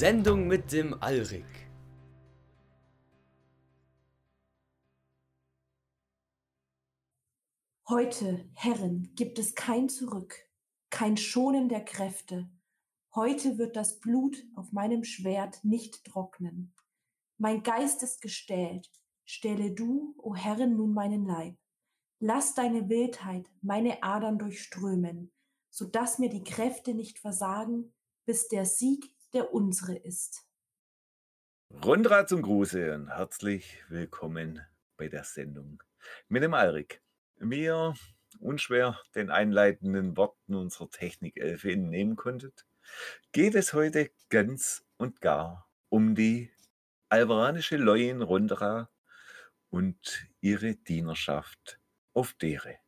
Sendung mit dem Alrik. Heute, Herren, gibt es kein Zurück, kein Schonen der Kräfte. Heute wird das Blut auf meinem Schwert nicht trocknen. Mein Geist ist gestählt. Stelle du, o Herren, nun meinen Leib. Lass deine Wildheit meine Adern durchströmen, so dass mir die Kräfte nicht versagen, bis der Sieg der unsere ist. Rundra zum Gruße und herzlich willkommen bei der Sendung mit dem Alrik. Wie ihr unschwer den einleitenden Worten unserer Technikelfe entnehmen konntet, geht es heute ganz und gar um die alvaranische Leuen Rundra und ihre Dienerschaft auf Dere.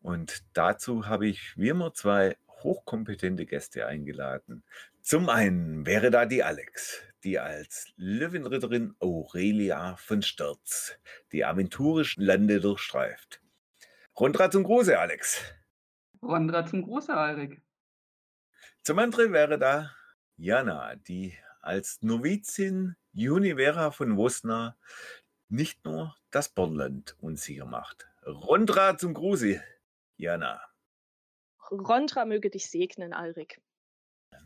Und dazu habe ich wie immer zwei hochkompetente Gäste eingeladen. Zum einen wäre da die Alex, die als Löwenritterin Aurelia von Sturz die aventurischen Lande durchstreift. Rundra zum Gruße, Alex. Rundra zum Gruße, Alrik. Zum anderen wäre da Jana, die als Novizin Junivera von Wosna nicht nur das Bornland unsicher macht. Rundra zum Gruße, Jana. Rondra möge dich segnen, Alrik.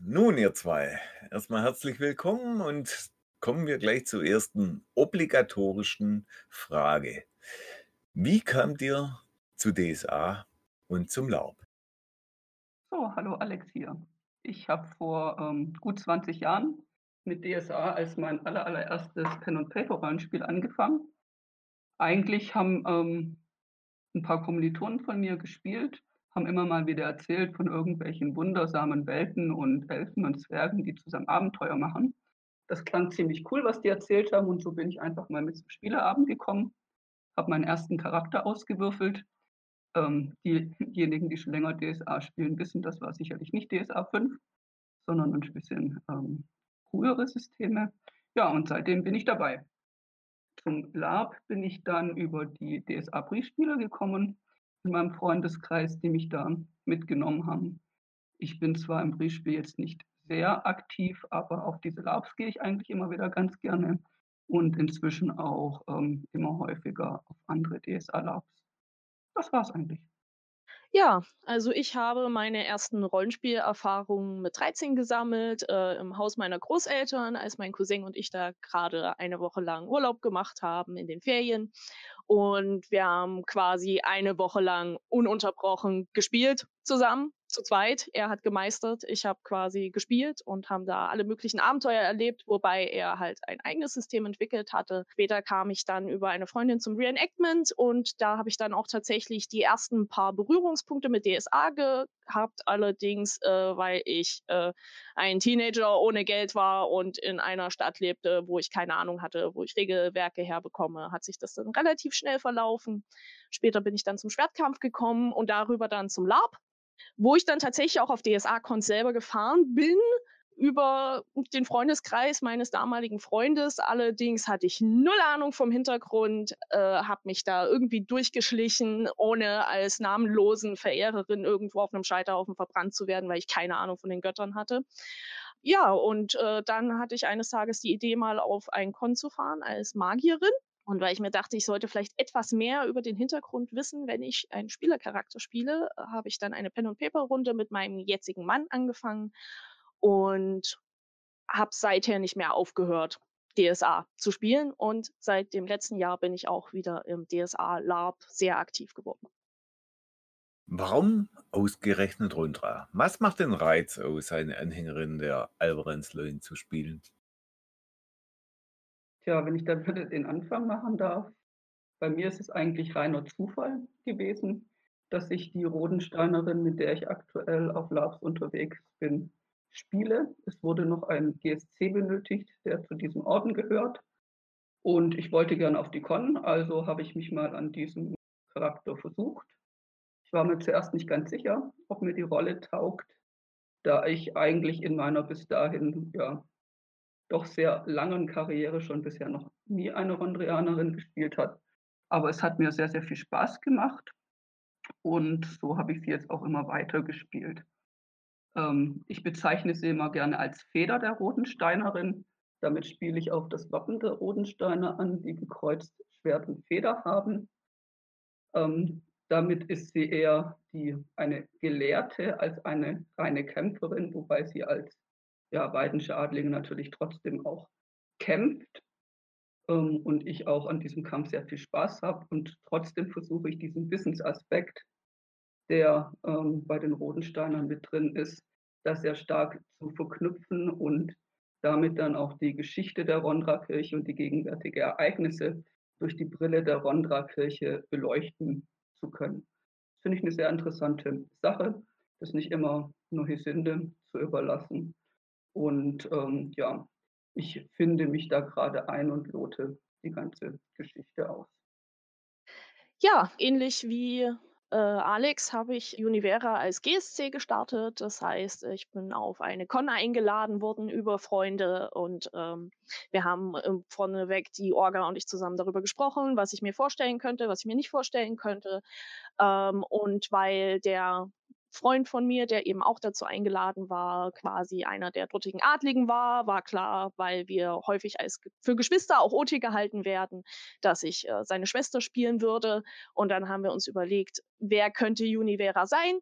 Nun, ihr zwei, erstmal herzlich willkommen und kommen wir gleich zur ersten obligatorischen Frage. Wie kamt ihr zu DSA und zum Laub? So, hallo Alex hier. Ich habe vor ähm, gut 20 Jahren mit DSA als mein aller, allererstes Pen-and-Paper-Rollenspiel angefangen. Eigentlich haben ähm, ein paar Kommilitonen von mir gespielt haben immer mal wieder erzählt von irgendwelchen wundersamen Welten und Elfen und Zwergen, die zusammen Abenteuer machen. Das klang ziemlich cool, was die erzählt haben und so bin ich einfach mal mit zum Spieleabend gekommen, habe meinen ersten Charakter ausgewürfelt. Ähm, diejenigen, die schon länger DSA spielen, wissen, das war sicherlich nicht DSA 5, sondern ein bisschen ähm, frühere Systeme. Ja, und seitdem bin ich dabei. Zum Lab bin ich dann über die DSA-Briefspiele gekommen in meinem Freundeskreis, die mich da mitgenommen haben. Ich bin zwar im Briefspiel jetzt nicht sehr aktiv, aber auf diese Labs gehe ich eigentlich immer wieder ganz gerne und inzwischen auch ähm, immer häufiger auf andere DSA-Labs. Das war's eigentlich. Ja, also ich habe meine ersten Rollenspielerfahrungen mit 13 gesammelt, äh, im Haus meiner Großeltern, als mein Cousin und ich da gerade eine Woche lang Urlaub gemacht haben in den Ferien. Und wir haben quasi eine Woche lang ununterbrochen gespielt zusammen zu zweit. Er hat gemeistert, ich habe quasi gespielt und haben da alle möglichen Abenteuer erlebt, wobei er halt ein eigenes System entwickelt hatte. Später kam ich dann über eine Freundin zum Reenactment und da habe ich dann auch tatsächlich die ersten paar Berührungspunkte mit DSA gehabt, allerdings äh, weil ich äh, ein Teenager ohne Geld war und in einer Stadt lebte, wo ich keine Ahnung hatte, wo ich Regelwerke herbekomme, hat sich das dann relativ schnell verlaufen. Später bin ich dann zum Schwertkampf gekommen und darüber dann zum LARP wo ich dann tatsächlich auch auf DSA-Cons selber gefahren bin, über den Freundeskreis meines damaligen Freundes. Allerdings hatte ich null Ahnung vom Hintergrund, äh, habe mich da irgendwie durchgeschlichen, ohne als namenlosen Verehrerin irgendwo auf einem Scheiterhaufen verbrannt zu werden, weil ich keine Ahnung von den Göttern hatte. Ja, und äh, dann hatte ich eines Tages die Idee, mal auf ein Con zu fahren als Magierin. Und weil ich mir dachte, ich sollte vielleicht etwas mehr über den Hintergrund wissen, wenn ich einen Spielercharakter spiele, habe ich dann eine Pen-and-Paper-Runde mit meinem jetzigen Mann angefangen und habe seither nicht mehr aufgehört, DSA zu spielen. Und seit dem letzten Jahr bin ich auch wieder im DSA LARP sehr aktiv geworden. Warum ausgerechnet Rundra? Was macht den Reiz aus, eine Anhängerin der Alvarez Loin zu spielen? Tja, wenn ich da bitte den Anfang machen darf. Bei mir ist es eigentlich reiner Zufall gewesen, dass ich die Rodensteinerin, mit der ich aktuell auf Labs unterwegs bin, spiele. Es wurde noch ein GSC benötigt, der zu diesem Orden gehört. Und ich wollte gern auf die Con, also habe ich mich mal an diesem Charakter versucht. Ich war mir zuerst nicht ganz sicher, ob mir die Rolle taugt, da ich eigentlich in meiner bis dahin ja, doch sehr langen Karriere schon bisher noch nie eine Rondrianerin gespielt hat. Aber es hat mir sehr, sehr viel Spaß gemacht und so habe ich sie jetzt auch immer weiter gespielt. Ähm, ich bezeichne sie immer gerne als Feder der Rodensteinerin. Damit spiele ich auf das Wappen der Rodensteiner an, die gekreuzt Schwert und Feder haben. Ähm, damit ist sie eher die, eine Gelehrte als eine reine Kämpferin, wobei sie als ja, weidensche Adlige natürlich trotzdem auch kämpft ähm, und ich auch an diesem Kampf sehr viel Spaß habe und trotzdem versuche ich diesen Wissensaspekt, der ähm, bei den Rodensteinern mit drin ist, das sehr stark zu verknüpfen und damit dann auch die Geschichte der Rondra-Kirche und die gegenwärtigen Ereignisse durch die Brille der Rondra-Kirche beleuchten zu können. Das finde ich eine sehr interessante Sache, das nicht immer nur Hesinde zu überlassen. Und ähm, ja, ich finde mich da gerade ein und lote die ganze Geschichte aus. Ja, ähnlich wie äh, Alex habe ich Univera als GSC gestartet. Das heißt, ich bin auf eine Con eingeladen worden über Freunde und ähm, wir haben äh, vorneweg die Orga und ich zusammen darüber gesprochen, was ich mir vorstellen könnte, was ich mir nicht vorstellen könnte. Ähm, und weil der Freund von mir, der eben auch dazu eingeladen war, quasi einer der dortigen Adligen war, war klar, weil wir häufig als für Geschwister auch OT gehalten werden, dass ich äh, seine Schwester spielen würde. Und dann haben wir uns überlegt, wer könnte Univera sein?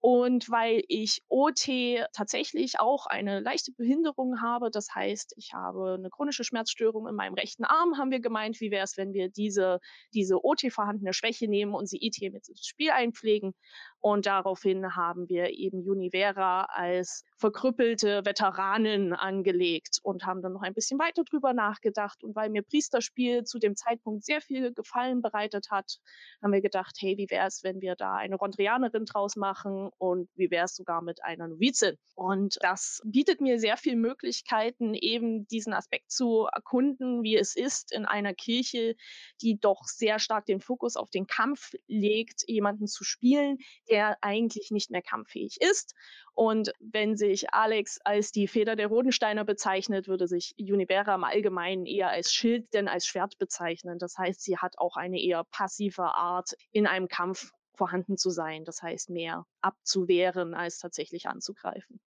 Und weil ich OT tatsächlich auch eine leichte Behinderung habe, das heißt, ich habe eine chronische Schmerzstörung in meinem rechten Arm, haben wir gemeint, wie wäre es, wenn wir diese, diese OT vorhandene Schwäche nehmen und sie IT mit ins Spiel einpflegen. Und daraufhin haben wir eben Univera als verkrüppelte Veteranin angelegt und haben dann noch ein bisschen weiter drüber nachgedacht. Und weil mir Priesterspiel zu dem Zeitpunkt sehr viel Gefallen bereitet hat, haben wir gedacht, hey, wie wäre es, wenn wir da eine Rondrianerin draus machen und wie wäre es sogar mit einer Novizin? Und das bietet mir sehr viele Möglichkeiten, eben diesen Aspekt zu erkunden, wie es ist in einer Kirche, die doch sehr stark den Fokus auf den Kampf legt, jemanden zu spielen, der eigentlich nicht mehr kampffähig ist. Und wenn sich Alex als die Feder der Rodensteiner bezeichnet, würde sich Univera im Allgemeinen eher als Schild denn als Schwert bezeichnen. Das heißt, sie hat auch eine eher passive Art, in einem Kampf vorhanden zu sein. Das heißt, mehr abzuwehren, als tatsächlich anzugreifen.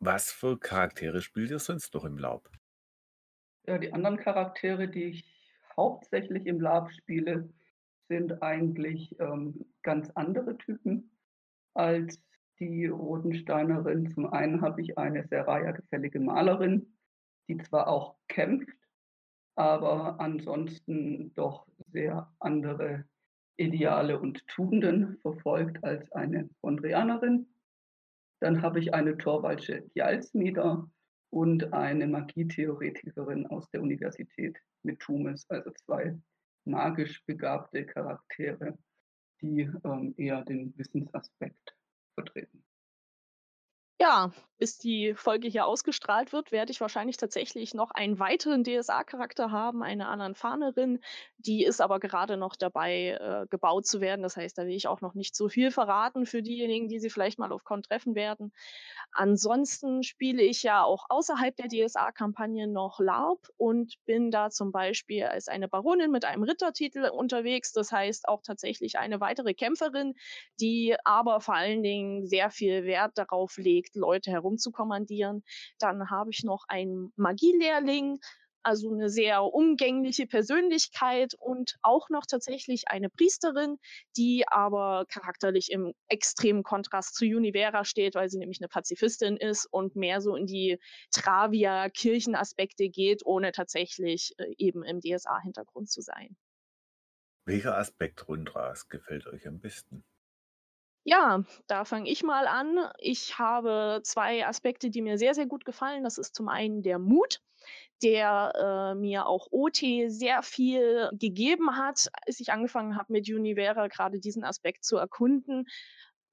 Was für Charaktere spielt ihr sonst noch im Laub? Ja, die anderen Charaktere, die ich hauptsächlich im Lab spiele, sind eigentlich ähm, ganz andere Typen als die Rotensteinerin. Zum einen habe ich eine Seraya-gefällige Malerin, die zwar auch kämpft, aber ansonsten doch sehr andere Ideale und Tugenden verfolgt als eine Bondrianerin. Dann habe ich eine Torwaldsche Jalsmieder und eine Magietheoretikerin aus der Universität mit Tumes, also zwei magisch begabte Charaktere, die ähm, eher den Wissensaspekt vertreten. Ja, bis die Folge hier ausgestrahlt wird, werde ich wahrscheinlich tatsächlich noch einen weiteren DSA-Charakter haben, eine anderen Fahnerin. Die ist aber gerade noch dabei, äh, gebaut zu werden. Das heißt, da will ich auch noch nicht so viel verraten für diejenigen, die sie vielleicht mal auf Con treffen werden. Ansonsten spiele ich ja auch außerhalb der DSA-Kampagne noch LARP und bin da zum Beispiel als eine Baronin mit einem Rittertitel unterwegs. Das heißt auch tatsächlich eine weitere Kämpferin, die aber vor allen Dingen sehr viel Wert darauf legt, Leute herumzukommandieren. Dann habe ich noch einen Magielehrling, also eine sehr umgängliche Persönlichkeit und auch noch tatsächlich eine Priesterin, die aber charakterlich im extremen Kontrast zu Univera steht, weil sie nämlich eine Pazifistin ist und mehr so in die Travia-Kirchenaspekte geht, ohne tatsächlich äh, eben im DSA-Hintergrund zu sein. Welcher Aspekt Rundras gefällt euch am besten? Ja, da fange ich mal an. Ich habe zwei Aspekte, die mir sehr, sehr gut gefallen. Das ist zum einen der Mut der äh, mir auch OT sehr viel gegeben hat, als ich angefangen habe mit Univera gerade diesen Aspekt zu erkunden.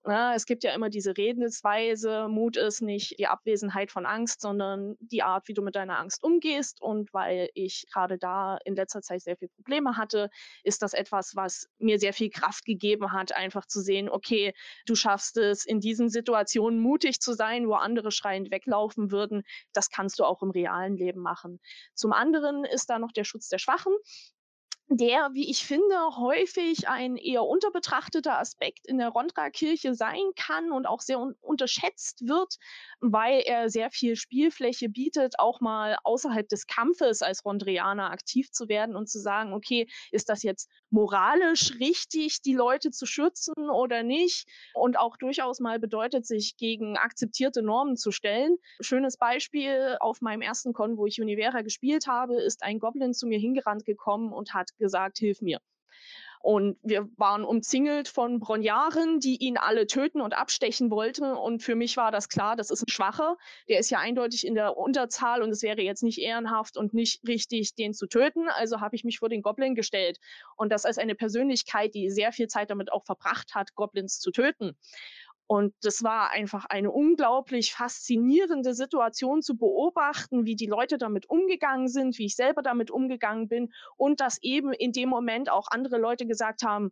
Na, es gibt ja immer diese Redensweise, Mut ist nicht die Abwesenheit von Angst, sondern die Art, wie du mit deiner Angst umgehst. Und weil ich gerade da in letzter Zeit sehr viele Probleme hatte, ist das etwas, was mir sehr viel Kraft gegeben hat, einfach zu sehen, okay, du schaffst es in diesen Situationen mutig zu sein, wo andere schreiend weglaufen würden. Das kannst du auch im realen Leben machen. Zum anderen ist da noch der Schutz der Schwachen der, wie ich finde, häufig ein eher unterbetrachteter Aspekt in der Rondra-Kirche sein kann und auch sehr un unterschätzt wird, weil er sehr viel Spielfläche bietet, auch mal außerhalb des Kampfes als Rondrianer aktiv zu werden und zu sagen, okay, ist das jetzt moralisch richtig, die Leute zu schützen oder nicht? Und auch durchaus mal bedeutet, sich gegen akzeptierte Normen zu stellen. Schönes Beispiel auf meinem ersten Con, wo ich Univera gespielt habe, ist ein Goblin zu mir hingerannt gekommen und hat gesagt, hilf mir. Und wir waren umzingelt von Bronjaren, die ihn alle töten und abstechen wollten. Und für mich war das klar, das ist ein Schwacher. Der ist ja eindeutig in der Unterzahl und es wäre jetzt nicht ehrenhaft und nicht richtig, den zu töten. Also habe ich mich vor den Goblin gestellt. Und das als eine Persönlichkeit, die sehr viel Zeit damit auch verbracht hat, Goblins zu töten. Und das war einfach eine unglaublich faszinierende Situation zu beobachten, wie die Leute damit umgegangen sind, wie ich selber damit umgegangen bin und dass eben in dem Moment auch andere Leute gesagt haben,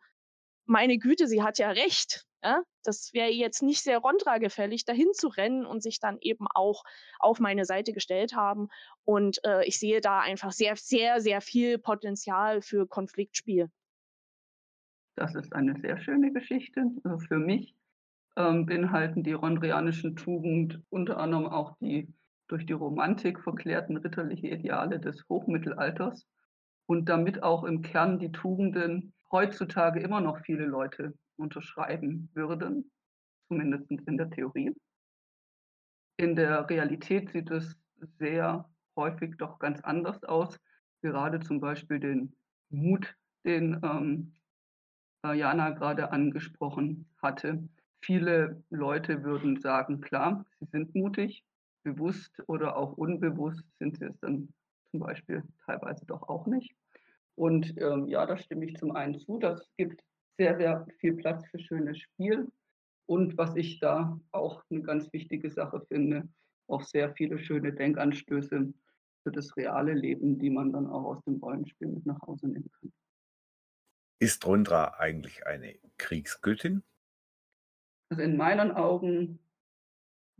meine Güte, sie hat ja recht. Ja? Das wäre jetzt nicht sehr Rondra gefällig, dahin zu rennen und sich dann eben auch auf meine Seite gestellt haben. Und äh, ich sehe da einfach sehr, sehr, sehr viel Potenzial für Konfliktspiel. Das ist eine sehr schöne Geschichte. Also für mich ähm, beinhalten die rondrianischen Tugend unter anderem auch die durch die Romantik verklärten ritterliche Ideale des Hochmittelalters und damit auch im Kern die Tugenden heutzutage immer noch viele Leute unterschreiben würden, zumindest in der Theorie. In der Realität sieht es sehr häufig doch ganz anders aus. Gerade zum Beispiel den Mut, den ähm, Jana gerade angesprochen hatte, Viele Leute würden sagen, klar, sie sind mutig, bewusst oder auch unbewusst sind sie es dann zum Beispiel teilweise doch auch nicht. Und ähm, ja, da stimme ich zum einen zu. Das gibt sehr, sehr viel Platz für schönes Spiel. Und was ich da auch eine ganz wichtige Sache finde, auch sehr viele schöne Denkanstöße für das reale Leben, die man dann auch aus dem Rollenspiel mit nach Hause nehmen kann. Ist Rondra eigentlich eine Kriegsgöttin? Also in meinen Augen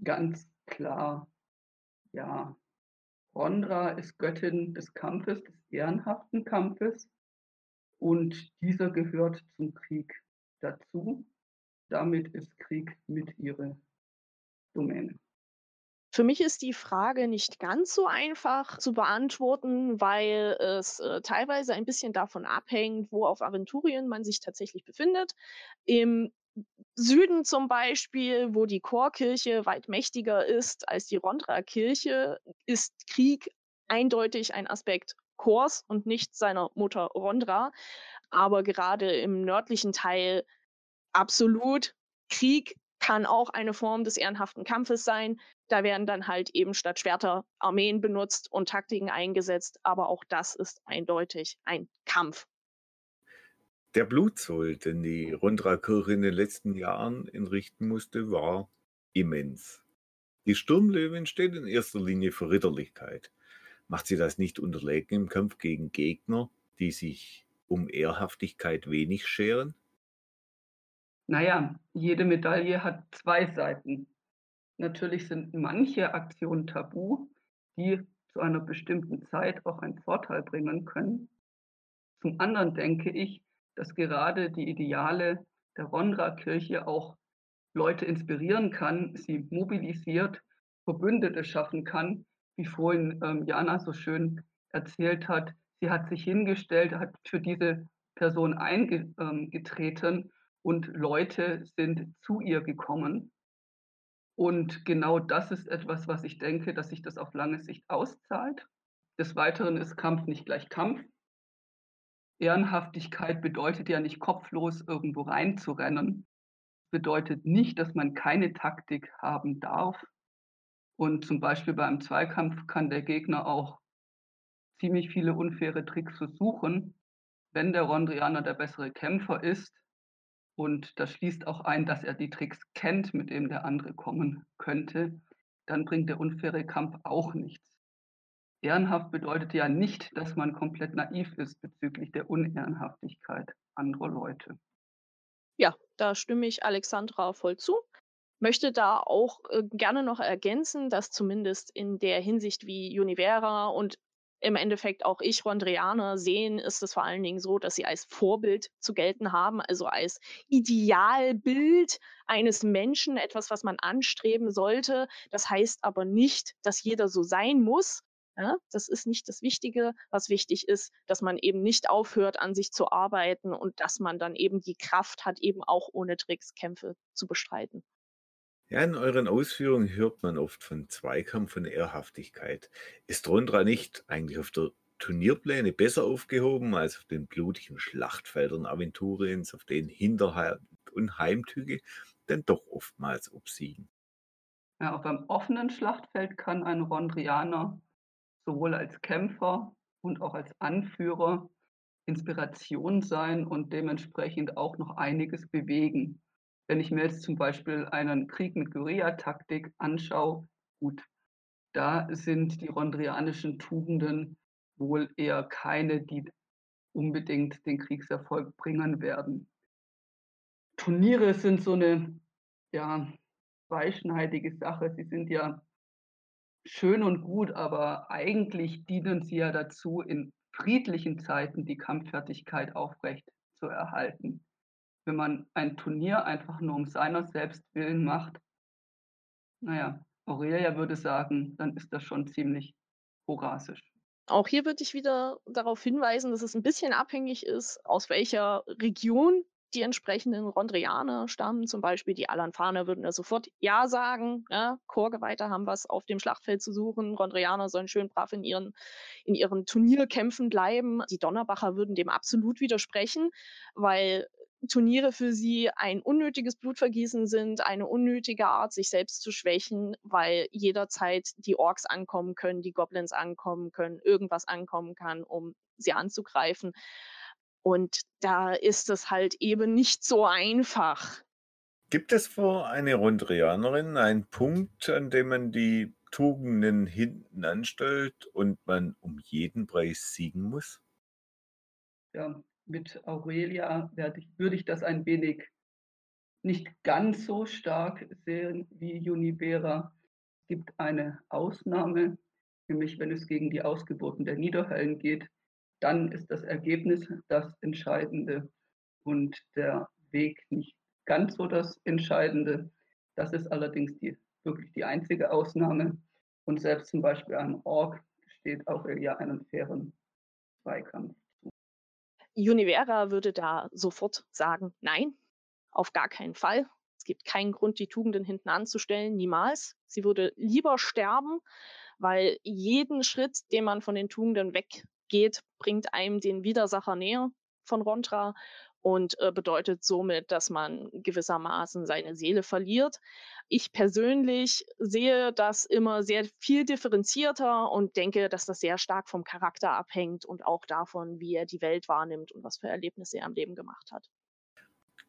ganz klar, ja, Rondra ist Göttin des Kampfes, des ehrenhaften Kampfes und dieser gehört zum Krieg dazu. Damit ist Krieg mit ihrer Domäne. Für mich ist die Frage nicht ganz so einfach zu beantworten, weil es äh, teilweise ein bisschen davon abhängt, wo auf Aventurien man sich tatsächlich befindet. Im Süden zum Beispiel, wo die Chorkirche weit mächtiger ist als die Rondra-Kirche, ist Krieg eindeutig ein Aspekt Chors und nicht seiner Mutter Rondra. Aber gerade im nördlichen Teil absolut. Krieg kann auch eine Form des ehrenhaften Kampfes sein. Da werden dann halt eben statt Schwerter Armeen benutzt und Taktiken eingesetzt. Aber auch das ist eindeutig ein Kampf. Der Blutzoll, den die Rondra-Kirche in den letzten Jahren entrichten musste, war immens. Die Sturmlöwin steht in erster Linie für Ritterlichkeit. Macht sie das nicht unterlegen im Kampf gegen Gegner, die sich um Ehrhaftigkeit wenig scheren? Naja, jede Medaille hat zwei Seiten. Natürlich sind manche Aktionen tabu, die zu einer bestimmten Zeit auch einen Vorteil bringen können. Zum anderen denke ich, dass gerade die Ideale der Rondra-Kirche auch Leute inspirieren kann, sie mobilisiert, Verbündete schaffen kann, wie vorhin ähm, Jana so schön erzählt hat. Sie hat sich hingestellt, hat für diese Person eingetreten ähm, und Leute sind zu ihr gekommen. Und genau das ist etwas, was ich denke, dass sich das auf lange Sicht auszahlt. Des Weiteren ist Kampf nicht gleich Kampf. Ehrenhaftigkeit bedeutet ja nicht kopflos irgendwo reinzurennen. Bedeutet nicht, dass man keine Taktik haben darf. Und zum Beispiel beim Zweikampf kann der Gegner auch ziemlich viele unfaire Tricks versuchen, wenn der Rondrianer der bessere Kämpfer ist. Und das schließt auch ein, dass er die Tricks kennt, mit dem der andere kommen könnte. Dann bringt der unfaire Kampf auch nichts. Ehrenhaft bedeutet ja nicht, dass man komplett naiv ist bezüglich der Unehrenhaftigkeit anderer Leute. Ja, da stimme ich Alexandra voll zu. Möchte da auch äh, gerne noch ergänzen, dass zumindest in der Hinsicht wie Univera und im Endeffekt auch ich Rondrianer sehen, ist es vor allen Dingen so, dass sie als Vorbild zu gelten haben, also als Idealbild eines Menschen, etwas, was man anstreben sollte. Das heißt aber nicht, dass jeder so sein muss. Ja, das ist nicht das Wichtige. Was wichtig ist, dass man eben nicht aufhört, an sich zu arbeiten und dass man dann eben die Kraft hat, eben auch ohne Tricks Kämpfe zu bestreiten. Ja, in euren Ausführungen hört man oft von Zweikampf und Ehrhaftigkeit. Ist Rondra nicht eigentlich auf der Turnierpläne besser aufgehoben als auf den blutigen Schlachtfeldern Aventuriens, auf denen Hinterhalt und Heimtüge denn doch oftmals obsiegen? Ja, auch beim offenen Schlachtfeld kann ein Rondrianer sowohl als Kämpfer und auch als Anführer Inspiration sein und dementsprechend auch noch einiges bewegen. Wenn ich mir jetzt zum Beispiel einen Krieg mit Guerilla-Taktik anschaue, gut, da sind die rondrianischen Tugenden wohl eher keine, die unbedingt den Kriegserfolg bringen werden. Turniere sind so eine ja, zweischneidige Sache. Sie sind ja schön und gut, aber eigentlich dienen sie ja dazu, in friedlichen Zeiten die Kampffertigkeit aufrecht zu erhalten wenn man ein Turnier einfach nur um seiner selbst willen macht, naja, Aurelia würde sagen, dann ist das schon ziemlich horasisch. Auch hier würde ich wieder darauf hinweisen, dass es ein bisschen abhängig ist, aus welcher Region die entsprechenden Rondrianer stammen. Zum Beispiel die Alanfaner würden da sofort Ja sagen. Ja, Chorgeweihte haben was auf dem Schlachtfeld zu suchen. Rondrianer sollen schön brav in ihren, in ihren Turnierkämpfen bleiben. Die Donnerbacher würden dem absolut widersprechen, weil Turniere für sie ein unnötiges Blutvergießen sind, eine unnötige Art, sich selbst zu schwächen, weil jederzeit die Orks ankommen können, die Goblins ankommen können, irgendwas ankommen kann, um sie anzugreifen. Und da ist es halt eben nicht so einfach. Gibt es für eine Rondrianerin einen Punkt, an dem man die Tugenden hinten anstellt und man um jeden Preis siegen muss? Ja, mit Aurelia ich, würde ich das ein wenig nicht ganz so stark sehen wie Junibera. Es gibt eine Ausnahme, nämlich wenn es gegen die Ausgeburten der Niederhellen geht, dann ist das Ergebnis das Entscheidende und der Weg nicht ganz so das Entscheidende. Das ist allerdings die, wirklich die einzige Ausnahme. Und selbst zum Beispiel einem Org steht Aurelia einen fairen Zweikampf. Univera würde da sofort sagen, nein, auf gar keinen Fall. Es gibt keinen Grund, die Tugenden hinten anzustellen, niemals. Sie würde lieber sterben, weil jeden Schritt, den man von den Tugenden weggeht, bringt einem den Widersacher näher von Rontra und äh, bedeutet somit, dass man gewissermaßen seine Seele verliert. Ich persönlich sehe das immer sehr viel differenzierter und denke, dass das sehr stark vom Charakter abhängt und auch davon, wie er die Welt wahrnimmt und was für Erlebnisse er im Leben gemacht hat.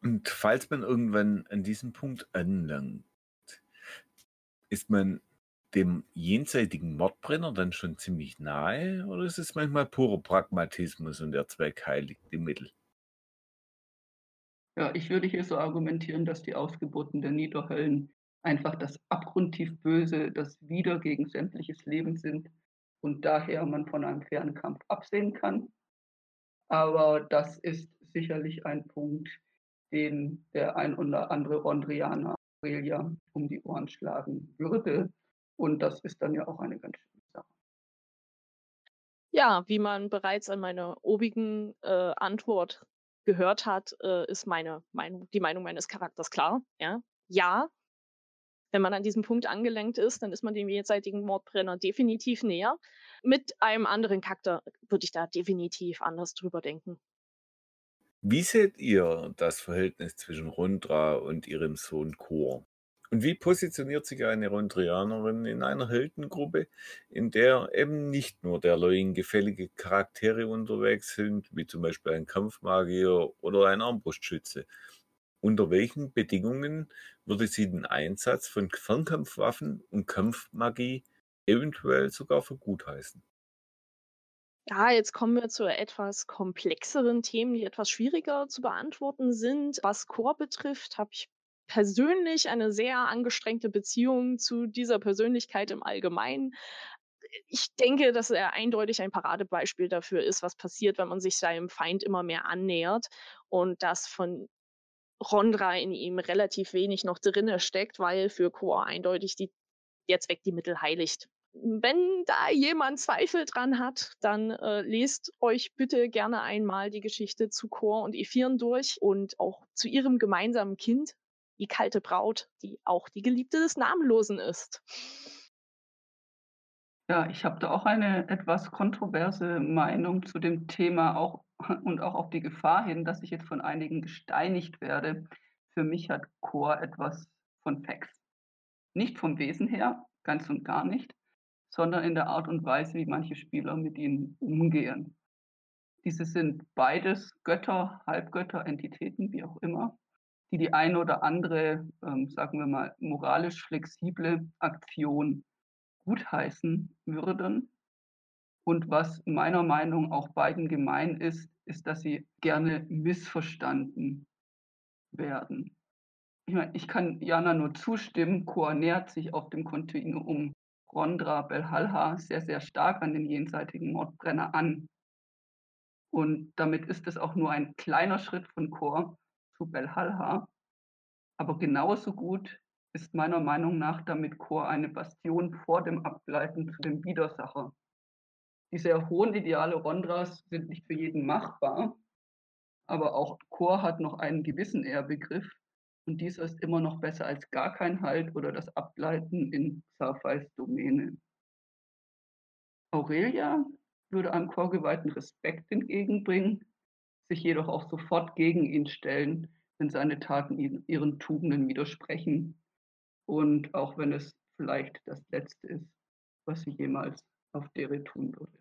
Und falls man irgendwann an diesem Punkt anlangt, ist man dem jenseitigen Mordbrenner dann schon ziemlich nahe oder ist es manchmal purer Pragmatismus und der Zweck heiligt die Mittel? Ja, ich würde hier so argumentieren, dass die Ausgeburten der Niederhöllen einfach das abgrundtief Böse, das wieder gegen sämtliches Leben sind und daher man von einem fairen Kampf absehen kann. Aber das ist sicherlich ein Punkt, den der ein oder andere Rondrianer Aurelia um die Ohren schlagen würde. Und das ist dann ja auch eine ganz schöne Sache. Ja, wie man bereits an meiner obigen äh, Antwort gehört hat, äh, ist meine Meinung, die Meinung meines Charakters klar. Ja, ja. Wenn man an diesem Punkt angelenkt ist, dann ist man dem jenseitigen Mordbrenner definitiv näher. Mit einem anderen Charakter würde ich da definitiv anders drüber denken. Wie seht ihr das Verhältnis zwischen Rundra und ihrem Sohn Chor? Und wie positioniert sich eine Rondrianerin in einer Heldengruppe, in der eben nicht nur derlei gefällige Charaktere unterwegs sind, wie zum Beispiel ein Kampfmagier oder ein Armbrustschütze? Unter welchen Bedingungen würde sie den Einsatz von Fernkampfwaffen und Kampfmagie eventuell sogar für gut heißen? Ja, jetzt kommen wir zu etwas komplexeren Themen, die etwas schwieriger zu beantworten sind. Was Chor betrifft, habe ich persönlich eine sehr angestrengte Beziehung zu dieser Persönlichkeit im Allgemeinen. ich denke, dass er eindeutig ein Paradebeispiel dafür ist, was passiert, wenn man sich seinem Feind immer mehr annähert und dass von Rondra in ihm relativ wenig noch drinne steckt, weil für Chor eindeutig die jetzt weg die Mittel heiligt. Wenn da jemand Zweifel dran hat, dann äh, lest euch bitte gerne einmal die Geschichte zu Chor und Ephiren durch und auch zu ihrem gemeinsamen Kind, die kalte Braut, die auch die Geliebte des Namenlosen ist. Ja, ich habe da auch eine etwas kontroverse Meinung zu dem Thema auch und auch auf die Gefahr hin, dass ich jetzt von einigen gesteinigt werde. Für mich hat Chor etwas von Fax. Nicht vom Wesen her, ganz und gar nicht, sondern in der Art und Weise, wie manche Spieler mit ihnen umgehen. Diese sind beides Götter, Halbgötter, Entitäten, wie auch immer, die die eine oder andere, ähm, sagen wir mal, moralisch flexible Aktion gutheißen würden. Und was meiner Meinung auch beiden gemein ist, ist, dass sie gerne missverstanden werden. Ich, meine, ich kann Jana nur zustimmen, Chor nähert sich auf dem Kontinuum Rondra Belhalha sehr, sehr stark an den jenseitigen Mordbrenner an. Und damit ist es auch nur ein kleiner Schritt von Chor zu Belhalha. Aber genauso gut ist meiner Meinung nach damit Chor eine Bastion vor dem Abgleiten zu dem Widersacher. Die sehr hohen Ideale Rondras sind nicht für jeden machbar, aber auch Chor hat noch einen gewissen Ehrbegriff und dieser ist immer noch besser als gar kein Halt oder das Abgleiten in Xarfeis Domäne. Aurelia würde einem Chorgeweihten Respekt entgegenbringen, sich jedoch auch sofort gegen ihn stellen, wenn seine Taten ihren Tugenden widersprechen und auch wenn es vielleicht das Letzte ist, was sie jemals auf Dere tun würde.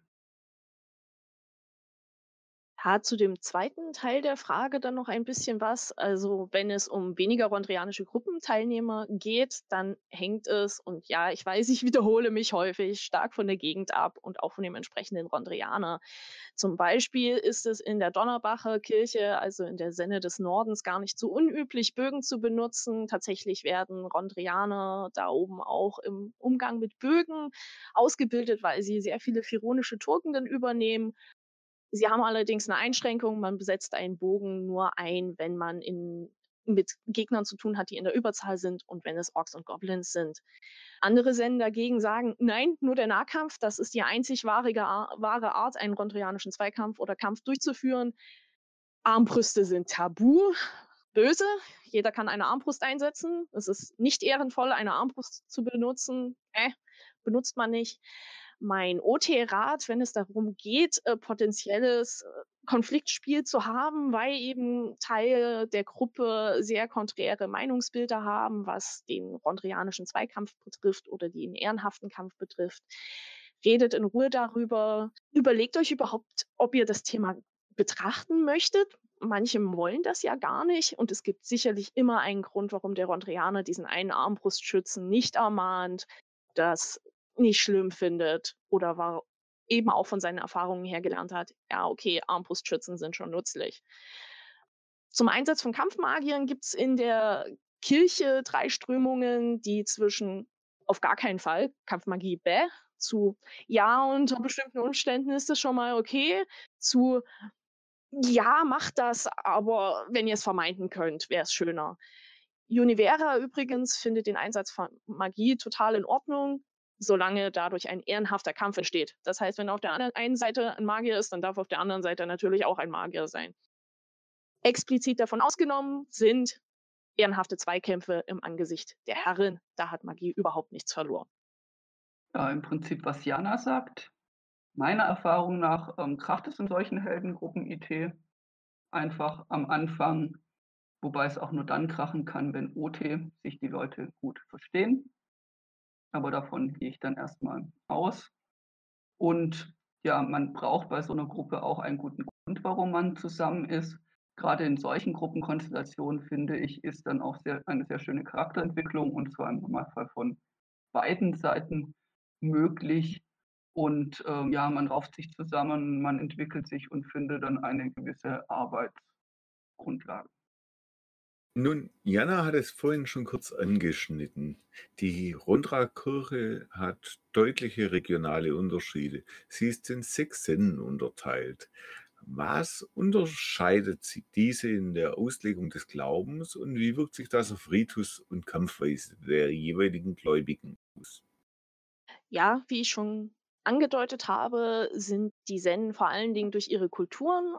Ja, zu dem zweiten Teil der Frage dann noch ein bisschen was. Also wenn es um weniger rondrianische Gruppenteilnehmer geht, dann hängt es, und ja, ich weiß, ich wiederhole mich häufig, stark von der Gegend ab und auch von dem entsprechenden Rondrianer. Zum Beispiel ist es in der Donnerbacher Kirche, also in der Senne des Nordens, gar nicht so unüblich, Bögen zu benutzen. Tatsächlich werden Rondrianer da oben auch im Umgang mit Bögen ausgebildet, weil sie sehr viele chironische Tugenden übernehmen Sie haben allerdings eine Einschränkung, man besetzt einen Bogen nur ein, wenn man in, mit Gegnern zu tun hat, die in der Überzahl sind und wenn es Orks und Goblins sind. Andere Sennen dagegen sagen, nein, nur der Nahkampf, das ist die einzig wahre, wahre Art, einen rondrianischen Zweikampf oder Kampf durchzuführen. Armbrüste sind tabu, böse. Jeder kann eine Armbrust einsetzen. Es ist nicht ehrenvoll, eine Armbrust zu benutzen. Äh, benutzt man nicht mein OT-Rat, wenn es darum geht, äh, potenzielles äh, Konfliktspiel zu haben, weil eben Teile der Gruppe sehr konträre Meinungsbilder haben, was den rondrianischen Zweikampf betrifft oder den ehrenhaften Kampf betrifft. Redet in Ruhe darüber. Überlegt euch überhaupt, ob ihr das Thema betrachten möchtet. Manche wollen das ja gar nicht und es gibt sicherlich immer einen Grund, warum der Rondrianer diesen einen Armbrustschützen nicht ermahnt. Das nicht schlimm findet oder war eben auch von seinen Erfahrungen her gelernt hat, ja, okay, Armbrustschützen sind schon nützlich. Zum Einsatz von Kampfmagiern gibt es in der Kirche drei Strömungen, die zwischen auf gar keinen Fall Kampfmagie bäh zu ja, unter bestimmten Umständen ist das schon mal okay, zu ja, macht das, aber wenn ihr es vermeiden könnt, wäre es schöner. Univera übrigens findet den Einsatz von Magie total in Ordnung, solange dadurch ein ehrenhafter Kampf entsteht. Das heißt, wenn auf der einen Seite ein Magier ist, dann darf auf der anderen Seite natürlich auch ein Magier sein. Explizit davon ausgenommen sind ehrenhafte Zweikämpfe im Angesicht der Herrin. Da hat Magie überhaupt nichts verloren. Ja, im Prinzip, was Jana sagt. Meiner Erfahrung nach ähm, kracht es in solchen Heldengruppen IT einfach am Anfang, wobei es auch nur dann krachen kann, wenn OT sich die Leute gut verstehen aber davon gehe ich dann erstmal aus. Und ja, man braucht bei so einer Gruppe auch einen guten Grund, warum man zusammen ist. Gerade in solchen Gruppenkonstellationen, finde ich, ist dann auch sehr, eine sehr schöne Charakterentwicklung und zwar im Normalfall von beiden Seiten möglich. Und ähm, ja, man rauft sich zusammen, man entwickelt sich und findet dann eine gewisse Arbeitsgrundlage. Nun, Jana hat es vorhin schon kurz angeschnitten. Die Rondra-Kirche hat deutliche regionale Unterschiede. Sie ist in sechs Sennen unterteilt. Was unterscheidet sie diese in der Auslegung des Glaubens und wie wirkt sich das auf Ritus und Kampfweise der jeweiligen Gläubigen aus? Ja, wie ich schon angedeutet habe, sind die Zen vor allen Dingen durch ihre Kulturen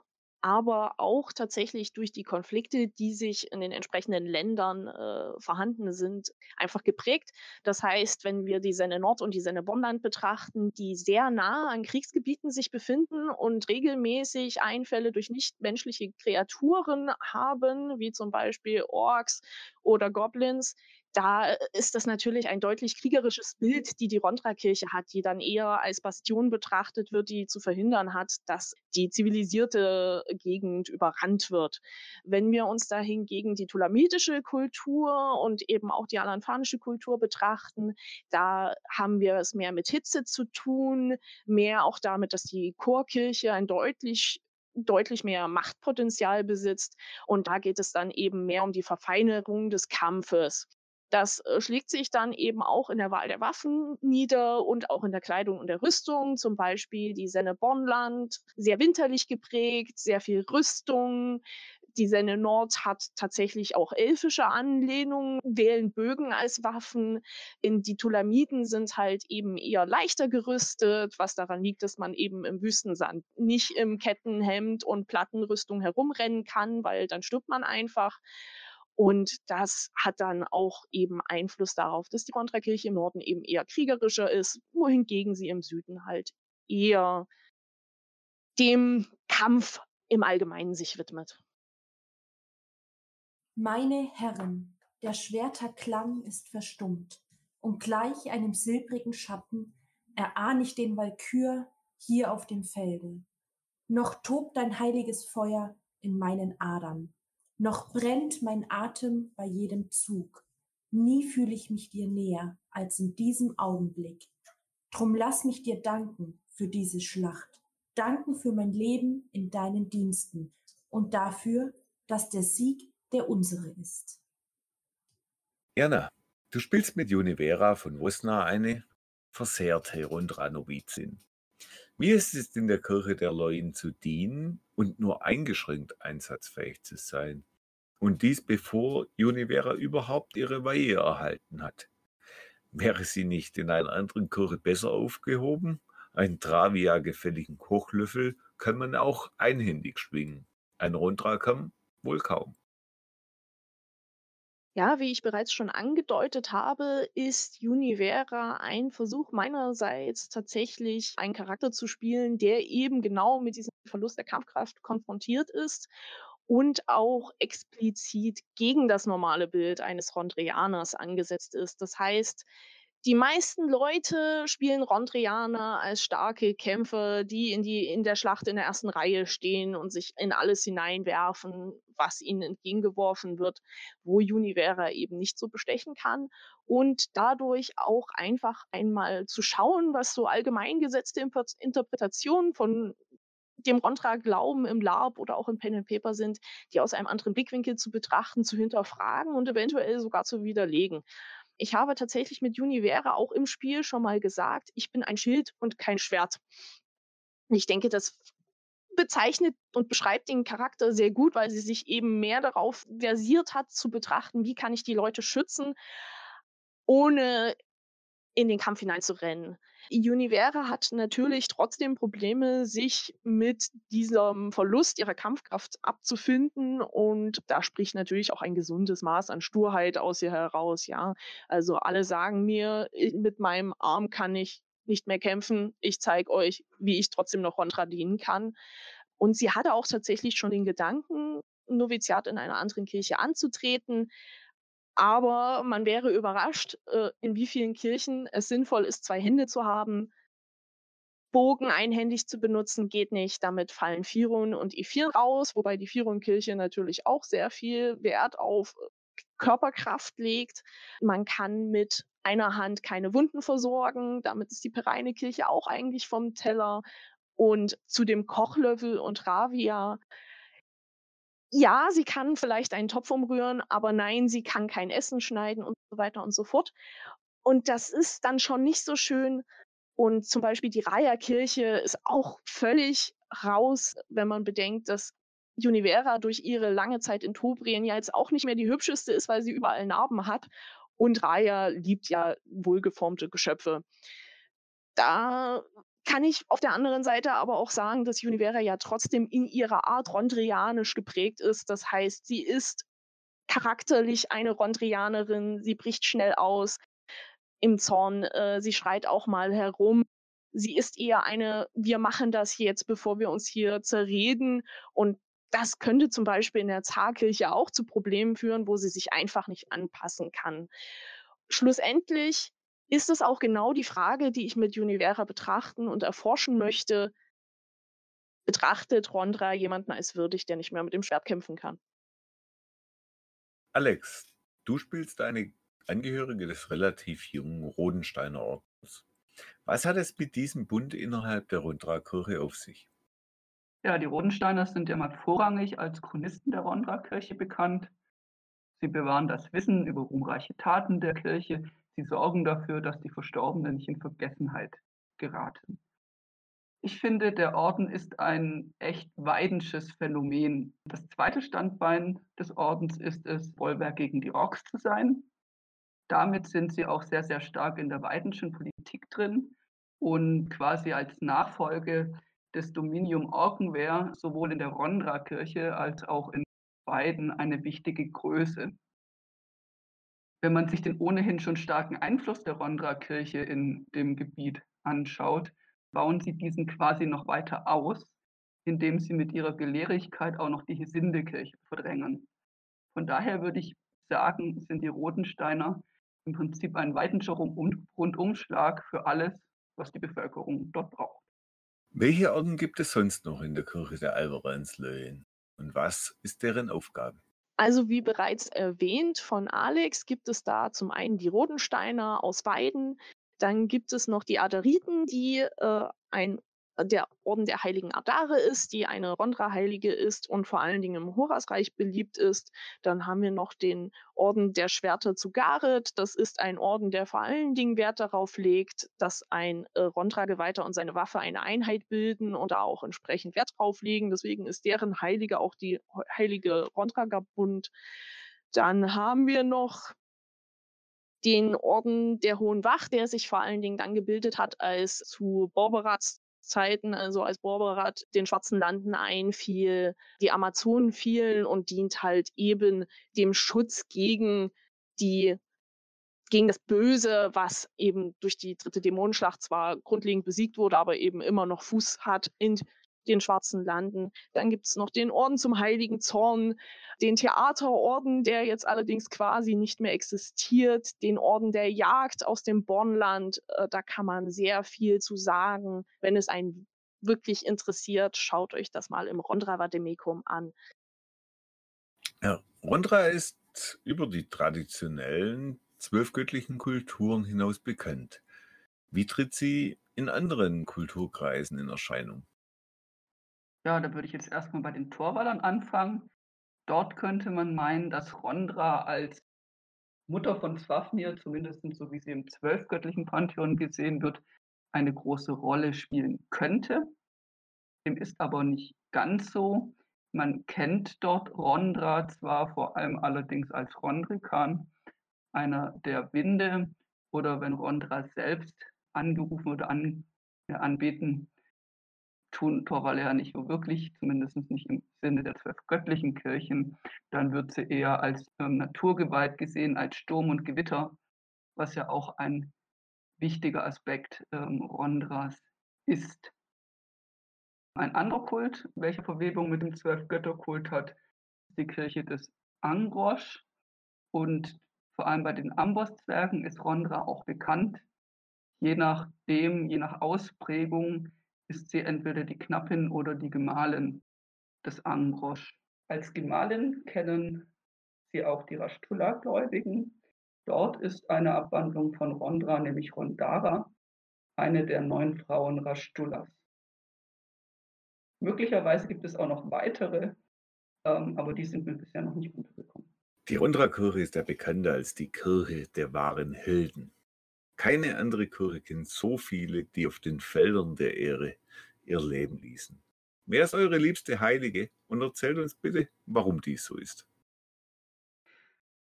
aber auch tatsächlich durch die Konflikte, die sich in den entsprechenden Ländern äh, vorhanden sind, einfach geprägt. Das heißt, wenn wir die Senne Nord und die Senne Bonland betrachten, die sehr nah an Kriegsgebieten sich befinden und regelmäßig Einfälle durch nichtmenschliche Kreaturen haben, wie zum Beispiel Orks oder Goblins, da ist das natürlich ein deutlich kriegerisches Bild, die die Rondra-Kirche hat, die dann eher als Bastion betrachtet wird, die zu verhindern hat, dass die zivilisierte Gegend überrannt wird. Wenn wir uns da hingegen die tulamitische Kultur und eben auch die alanfanische Kultur betrachten, da haben wir es mehr mit Hitze zu tun, mehr auch damit, dass die Chorkirche ein deutlich deutlich mehr Machtpotenzial besitzt. Und da geht es dann eben mehr um die Verfeinerung des Kampfes. Das äh, schlägt sich dann eben auch in der Wahl der Waffen nieder und auch in der Kleidung und der Rüstung. Zum Beispiel die Senne Bonland, sehr winterlich geprägt, sehr viel Rüstung. Die Senne Nord hat tatsächlich auch elfische Anlehnungen, wählen Bögen als Waffen. In die Tulamiten sind halt eben eher leichter gerüstet, was daran liegt, dass man eben im Wüstensand nicht im Kettenhemd und Plattenrüstung herumrennen kann, weil dann stirbt man einfach. Und das hat dann auch eben Einfluss darauf, dass die Kontrakirche im Norden eben eher kriegerischer ist, wohingegen sie im Süden halt eher dem Kampf im Allgemeinen sich widmet. Meine Herren, der Schwerterklang ist verstummt, und gleich einem silbrigen Schatten erahn ich den Walkür hier auf dem Felde. Noch tobt dein heiliges Feuer in meinen Adern noch brennt mein Atem bei jedem Zug. Nie fühle ich mich dir näher als in diesem Augenblick. Drum lass mich dir danken für diese Schlacht, danken für mein Leben in deinen Diensten und dafür, dass der Sieg der unsere ist. Jana, du spielst mit Junivera von Wosna eine versehrte Rundra-Novizin. Wie ist es in der Kirche der Leuen zu dienen und nur eingeschränkt einsatzfähig zu sein? Und dies bevor Junivera überhaupt ihre Weihe erhalten hat. Wäre sie nicht in einer anderen Kirche besser aufgehoben? Ein Travia-gefälligen Kochlöffel kann man auch einhändig schwingen. Ein Rundrakam wohl kaum. Ja, wie ich bereits schon angedeutet habe, ist Univera ein Versuch meinerseits tatsächlich einen Charakter zu spielen, der eben genau mit diesem Verlust der Kampfkraft konfrontiert ist und auch explizit gegen das normale Bild eines Rondrianers angesetzt ist. Das heißt, die meisten Leute spielen Rondrianer als starke Kämpfer, die in, die in der Schlacht in der ersten Reihe stehen und sich in alles hineinwerfen, was ihnen entgegengeworfen wird, wo Univera eben nicht so bestechen kann. Und dadurch auch einfach einmal zu schauen, was so allgemeingesetzte Interpretationen von dem Rontra-Glauben im LARP oder auch in Pen and Paper sind, die aus einem anderen Blickwinkel zu betrachten, zu hinterfragen und eventuell sogar zu widerlegen. Ich habe tatsächlich mit Univera auch im Spiel schon mal gesagt, ich bin ein Schild und kein Schwert. Ich denke, das bezeichnet und beschreibt den Charakter sehr gut, weil sie sich eben mehr darauf versiert hat, zu betrachten, wie kann ich die Leute schützen, ohne in den Kampf hineinzurennen. Univera hat natürlich trotzdem Probleme, sich mit diesem Verlust ihrer Kampfkraft abzufinden und da spricht natürlich auch ein gesundes Maß an Sturheit aus ihr heraus, ja. Also alle sagen mir, mit meinem Arm kann ich nicht mehr kämpfen. Ich zeige euch, wie ich trotzdem noch Rontra dienen kann. Und sie hatte auch tatsächlich schon den Gedanken, Noviziat in einer anderen Kirche anzutreten. Aber man wäre überrascht, äh, in wie vielen Kirchen es sinnvoll ist, zwei Hände zu haben. Bogen einhändig zu benutzen geht nicht. Damit fallen Firun und Ephir raus, wobei die Firun-Kirche natürlich auch sehr viel Wert auf äh, Körperkraft legt. Man kann mit einer Hand keine Wunden versorgen. Damit ist die Pereine-Kirche auch eigentlich vom Teller. Und zu dem Kochlöffel und Ravia ja, sie kann vielleicht einen Topf umrühren, aber nein, sie kann kein Essen schneiden und so weiter und so fort. Und das ist dann schon nicht so schön. Und zum Beispiel die Raya-Kirche ist auch völlig raus, wenn man bedenkt, dass Univera durch ihre lange Zeit in Tobrien ja jetzt auch nicht mehr die hübscheste ist, weil sie überall Narben hat. Und Raya liebt ja wohlgeformte Geschöpfe. Da kann ich auf der anderen Seite aber auch sagen, dass Univera ja trotzdem in ihrer Art rondrianisch geprägt ist. Das heißt, sie ist charakterlich eine Rondrianerin, sie bricht schnell aus im Zorn, äh, sie schreit auch mal herum. Sie ist eher eine, wir machen das jetzt, bevor wir uns hier zerreden. Und das könnte zum Beispiel in der Zarkirche auch zu Problemen führen, wo sie sich einfach nicht anpassen kann. Schlussendlich ist es auch genau die Frage, die ich mit Univera betrachten und erforschen möchte. Betrachtet Rondra jemanden als würdig, der nicht mehr mit dem Schwert kämpfen kann? Alex, du spielst eine Angehörige des relativ jungen Rodensteiner Ordens. Was hat es mit diesem Bund innerhalb der Rondra-Kirche auf sich? Ja, die Rodensteiner sind ja mal vorrangig als Chronisten der Rondra-Kirche bekannt. Sie bewahren das Wissen über ruhmreiche Taten der Kirche, Sie sorgen dafür, dass die Verstorbenen nicht in Vergessenheit geraten. Ich finde, der Orden ist ein echt weidensches Phänomen. Das zweite Standbein des Ordens ist es, Bollwerk gegen die Orks zu sein. Damit sind sie auch sehr, sehr stark in der weidenschen Politik drin und quasi als Nachfolge des Dominium Orkenwehr sowohl in der Rondra-Kirche als auch in Weiden eine wichtige Größe wenn man sich den ohnehin schon starken Einfluss der Rondra-Kirche in dem Gebiet anschaut, bauen sie diesen quasi noch weiter aus, indem sie mit ihrer Gelehrigkeit auch noch die Hesindekirche verdrängen. Von daher würde ich sagen, sind die Rotensteiner im Prinzip ein weitenscher Rundumschlag für alles, was die Bevölkerung dort braucht. Welche Orden gibt es sonst noch in der Kirche der Alvarenslöhen? Und was ist deren Aufgabe? Also wie bereits erwähnt von Alex, gibt es da zum einen die Rodensteiner aus Weiden, dann gibt es noch die Aderiten, die äh, ein der Orden der heiligen Adare ist, die eine Rondra-Heilige ist und vor allen Dingen im Horasreich beliebt ist. Dann haben wir noch den Orden der Schwerter zu Gareth. Das ist ein Orden, der vor allen Dingen Wert darauf legt, dass ein äh, Rondra-Geweihter und seine Waffe eine Einheit bilden und da auch entsprechend Wert drauf legen. Deswegen ist deren Heilige auch die heilige Rondra-Bund. Dann haben wir noch den Orden der Hohen Wacht, der sich vor allen Dingen dann gebildet hat, als zu Borberats Zeiten, also als Borberat den schwarzen Landen einfiel, die Amazonen fielen und dient halt eben dem Schutz gegen die gegen das Böse, was eben durch die dritte Dämonenschlacht zwar grundlegend besiegt wurde, aber eben immer noch Fuß hat. In den Schwarzen Landen. Dann gibt es noch den Orden zum Heiligen Zorn, den Theaterorden, der jetzt allerdings quasi nicht mehr existiert, den Orden der Jagd aus dem Bornland. Äh, da kann man sehr viel zu sagen. Wenn es einen wirklich interessiert, schaut euch das mal im Rondra Vademecum an. Ja, Rondra ist über die traditionellen zwölf göttlichen Kulturen hinaus bekannt. Wie tritt sie in anderen Kulturkreisen in Erscheinung? Ja, da würde ich jetzt erstmal bei den Torwallern anfangen. Dort könnte man meinen, dass Rondra als Mutter von Swafnir, zumindest so wie sie im zwölfgöttlichen Pantheon gesehen wird, eine große Rolle spielen könnte. Dem ist aber nicht ganz so. Man kennt dort Rondra zwar vor allem allerdings als Rondrikan, einer der Winde, oder wenn Rondra selbst angerufen oder an, äh, anbeten tun Torwalle ja nicht so wirklich, zumindest nicht im Sinne der zwölf göttlichen Kirchen. Dann wird sie eher als ähm, Naturgewalt gesehen, als Sturm und Gewitter, was ja auch ein wichtiger Aspekt ähm, Rondras ist. Ein anderer Kult, welcher Verwebung mit dem Zwölfgötterkult hat, ist die Kirche des Angrosch. Und vor allem bei den Amboss-Zwergen ist Rondra auch bekannt. Je nachdem, je nach Ausprägung ist sie entweder die Knappin oder die Gemahlin des Angrosch. Als Gemahlin kennen sie auch die Rashtula-Gläubigen. Dort ist eine Abwandlung von Rondra, nämlich Rondara, eine der neun Frauen Rashtulas. Möglicherweise gibt es auch noch weitere ähm, aber die sind mir bisher noch nicht untergekommen. Die Rondra-Kirche ist ja bekannter als die Kirche der wahren Helden. Keine andere Kirche kennt so viele, die auf den Feldern der Ehre ihr Leben ließen. Wer ist eure liebste Heilige? Und erzählt uns bitte, warum dies so ist.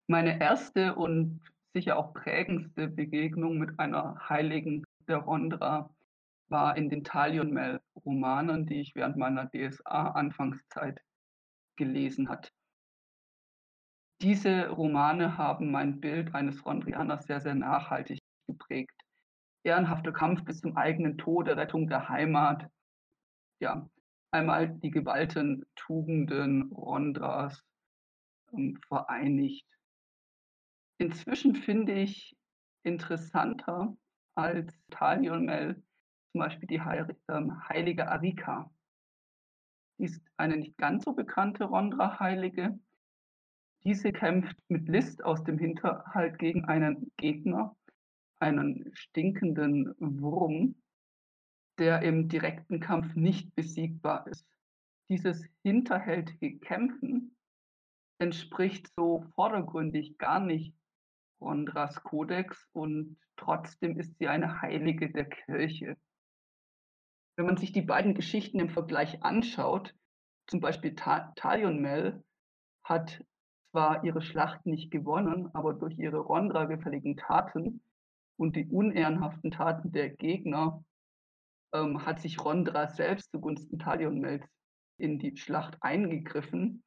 Meine erste und sicher auch prägendste Begegnung mit einer Heiligen der Rondra war in den Talion-Mel-Romanen, die ich während meiner DSA-Anfangszeit gelesen hat. Diese Romane haben mein Bild eines Rondrianers sehr, sehr nachhaltig geprägt. Ehrenhafter Kampf bis zum eigenen Tode, Rettung der Heimat. Ja, einmal die geballten Tugenden Rondras ähm, vereinigt. Inzwischen finde ich interessanter als Talion Mel zum Beispiel die ähm, heilige Arika. Sie ist eine nicht ganz so bekannte Rondra-Heilige. Diese kämpft mit List aus dem Hinterhalt gegen einen Gegner, einen stinkenden Wurm, der im direkten Kampf nicht besiegbar ist. Dieses hinterhältige Kämpfen entspricht so vordergründig gar nicht Rondras Kodex und trotzdem ist sie eine Heilige der Kirche. Wenn man sich die beiden Geschichten im Vergleich anschaut, zum Beispiel Ta Talion Mel hat zwar ihre Schlacht nicht gewonnen, aber durch ihre Rondra-gefälligen Taten und die unehrenhaften Taten der Gegner ähm, hat sich Rondra selbst zugunsten Talion Mels in die Schlacht eingegriffen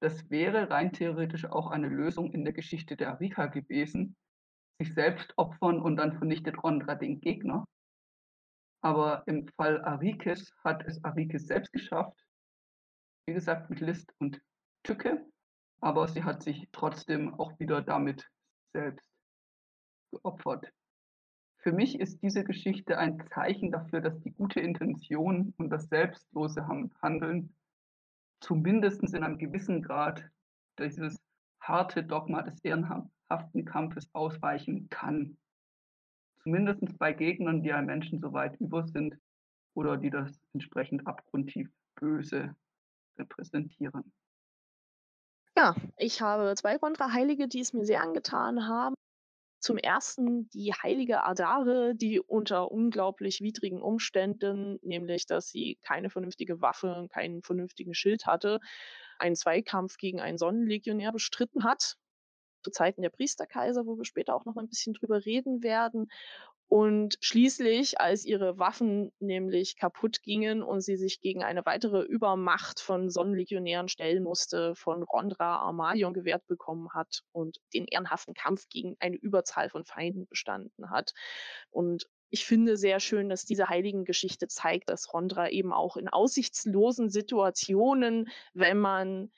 das wäre rein theoretisch auch eine Lösung in der Geschichte der Arika gewesen. Sich selbst opfern und dann vernichtet Rondra den Gegner. Aber im Fall Arikis hat es Arikis selbst geschafft. Wie gesagt, mit List und Tücke. Aber sie hat sich trotzdem auch wieder damit selbst geopfert. Für mich ist diese Geschichte ein Zeichen dafür, dass die gute Intention und das selbstlose Handeln zumindest in einem gewissen Grad dieses harte Dogma des ehrenhaften Kampfes ausweichen kann. Zumindest bei Gegnern, die einem Menschen so weit über sind oder die das entsprechend abgrundtief böse repräsentieren. Ja, ich habe zwei Kontraheilige, die es mir sehr angetan haben. Zum ersten die heilige Adare, die unter unglaublich widrigen Umständen, nämlich dass sie keine vernünftige Waffe, keinen vernünftigen Schild hatte, einen Zweikampf gegen einen Sonnenlegionär bestritten hat. Zu Zeiten der Priesterkaiser, wo wir später auch noch ein bisschen drüber reden werden. Und schließlich, als ihre Waffen nämlich kaputt gingen und sie sich gegen eine weitere Übermacht von Sonnenlegionären stellen musste, von Rondra Armalion gewährt bekommen hat und den ehrenhaften Kampf gegen eine Überzahl von Feinden bestanden hat. Und ich finde sehr schön, dass diese Heiligengeschichte zeigt, dass Rondra eben auch in aussichtslosen Situationen, wenn man